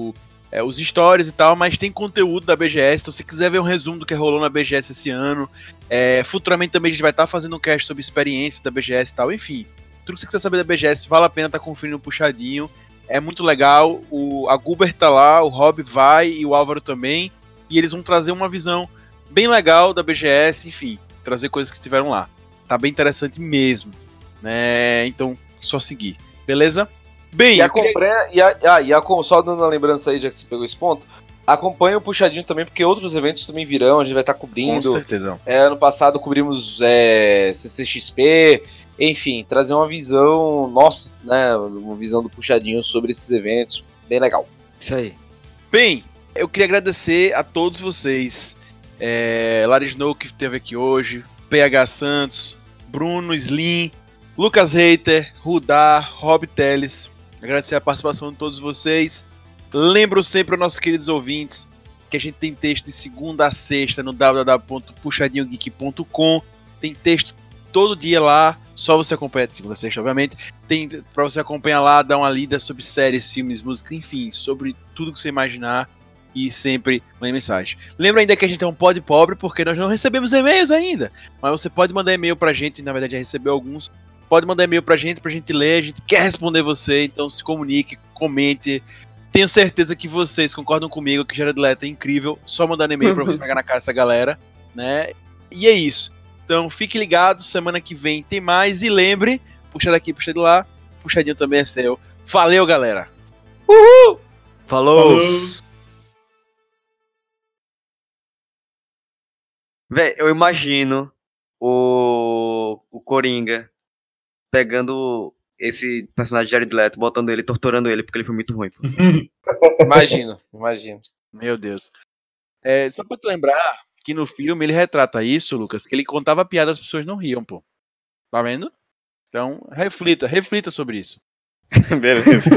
o- é, os stories e tal, mas tem conteúdo da BGS. Então, se quiser ver um resumo do que rolou na BGS esse ano, é, futuramente também a gente vai estar fazendo um cast sobre experiência da BGS e tal, enfim tudo que você quiser saber da BGS, vale a pena estar conferindo o puxadinho. É muito legal. O, a Guber tá lá, o Rob vai e o Álvaro também. E eles vão trazer uma visão bem legal da BGS, enfim, trazer coisas que tiveram lá. Tá bem interessante mesmo. Né? Então, só seguir. Beleza? Bem, E eu queria-. E, a, ah, e a, só dando uma lembrança aí, já que você pegou esse ponto. Acompanha o Puxadinho também, porque outros eventos também virão, a gente vai estar com cobrindo. certeza. É, ano passado cobrimos é, CCXP, enfim, trazer uma visão nossa, né? Uma visão do Puxadinho sobre esses eventos. Bem legal. Isso aí. Bem, eu queria agradecer a todos vocês. É, Lara Snow, que esteve aqui hoje, PH Santos, Bruno Slim, Lucas Reiter, Rudá, Rob Teles. Agradecer a participação de todos vocês. Lembro sempre aos nossos queridos ouvintes que a gente tem texto de segunda a sexta no www.puxadinhogeek.com. Tem texto todo dia lá, só você acompanha de segunda a sexta, obviamente. Tem para você acompanhar lá, dar uma lida sobre séries, filmes, música, enfim, sobre tudo que você imaginar e sempre mande mensagem. Lembra ainda que a gente é um pod pobre porque nós não recebemos e-mails ainda, mas você pode mandar e-mail pra gente, na verdade já recebeu alguns. Pode mandar e-mail pra gente, pra gente ler, a gente quer responder você, então se comunique, comente. Tenho certeza que vocês concordam comigo que Jared Leto é incrível, só mandando e-mail pra você pegar na cara dessa galera, né? E é isso. Então fique ligado, semana que vem tem mais e lembre, puxa daqui, puxa de lá, puxadinho também é seu. Valeu, galera. Falou! Véi, eu imagino o, o Coringa pegando esse personagem de Jared Leto, botando ele, torturando ele, porque ele foi muito ruim. Imagino, imagino. Meu Deus. É, só pra te lembrar que no filme ele retrata isso, Lucas, que ele contava piada, as pessoas não riam, pô. Tá vendo? Então, reflita, reflita sobre isso. Beleza.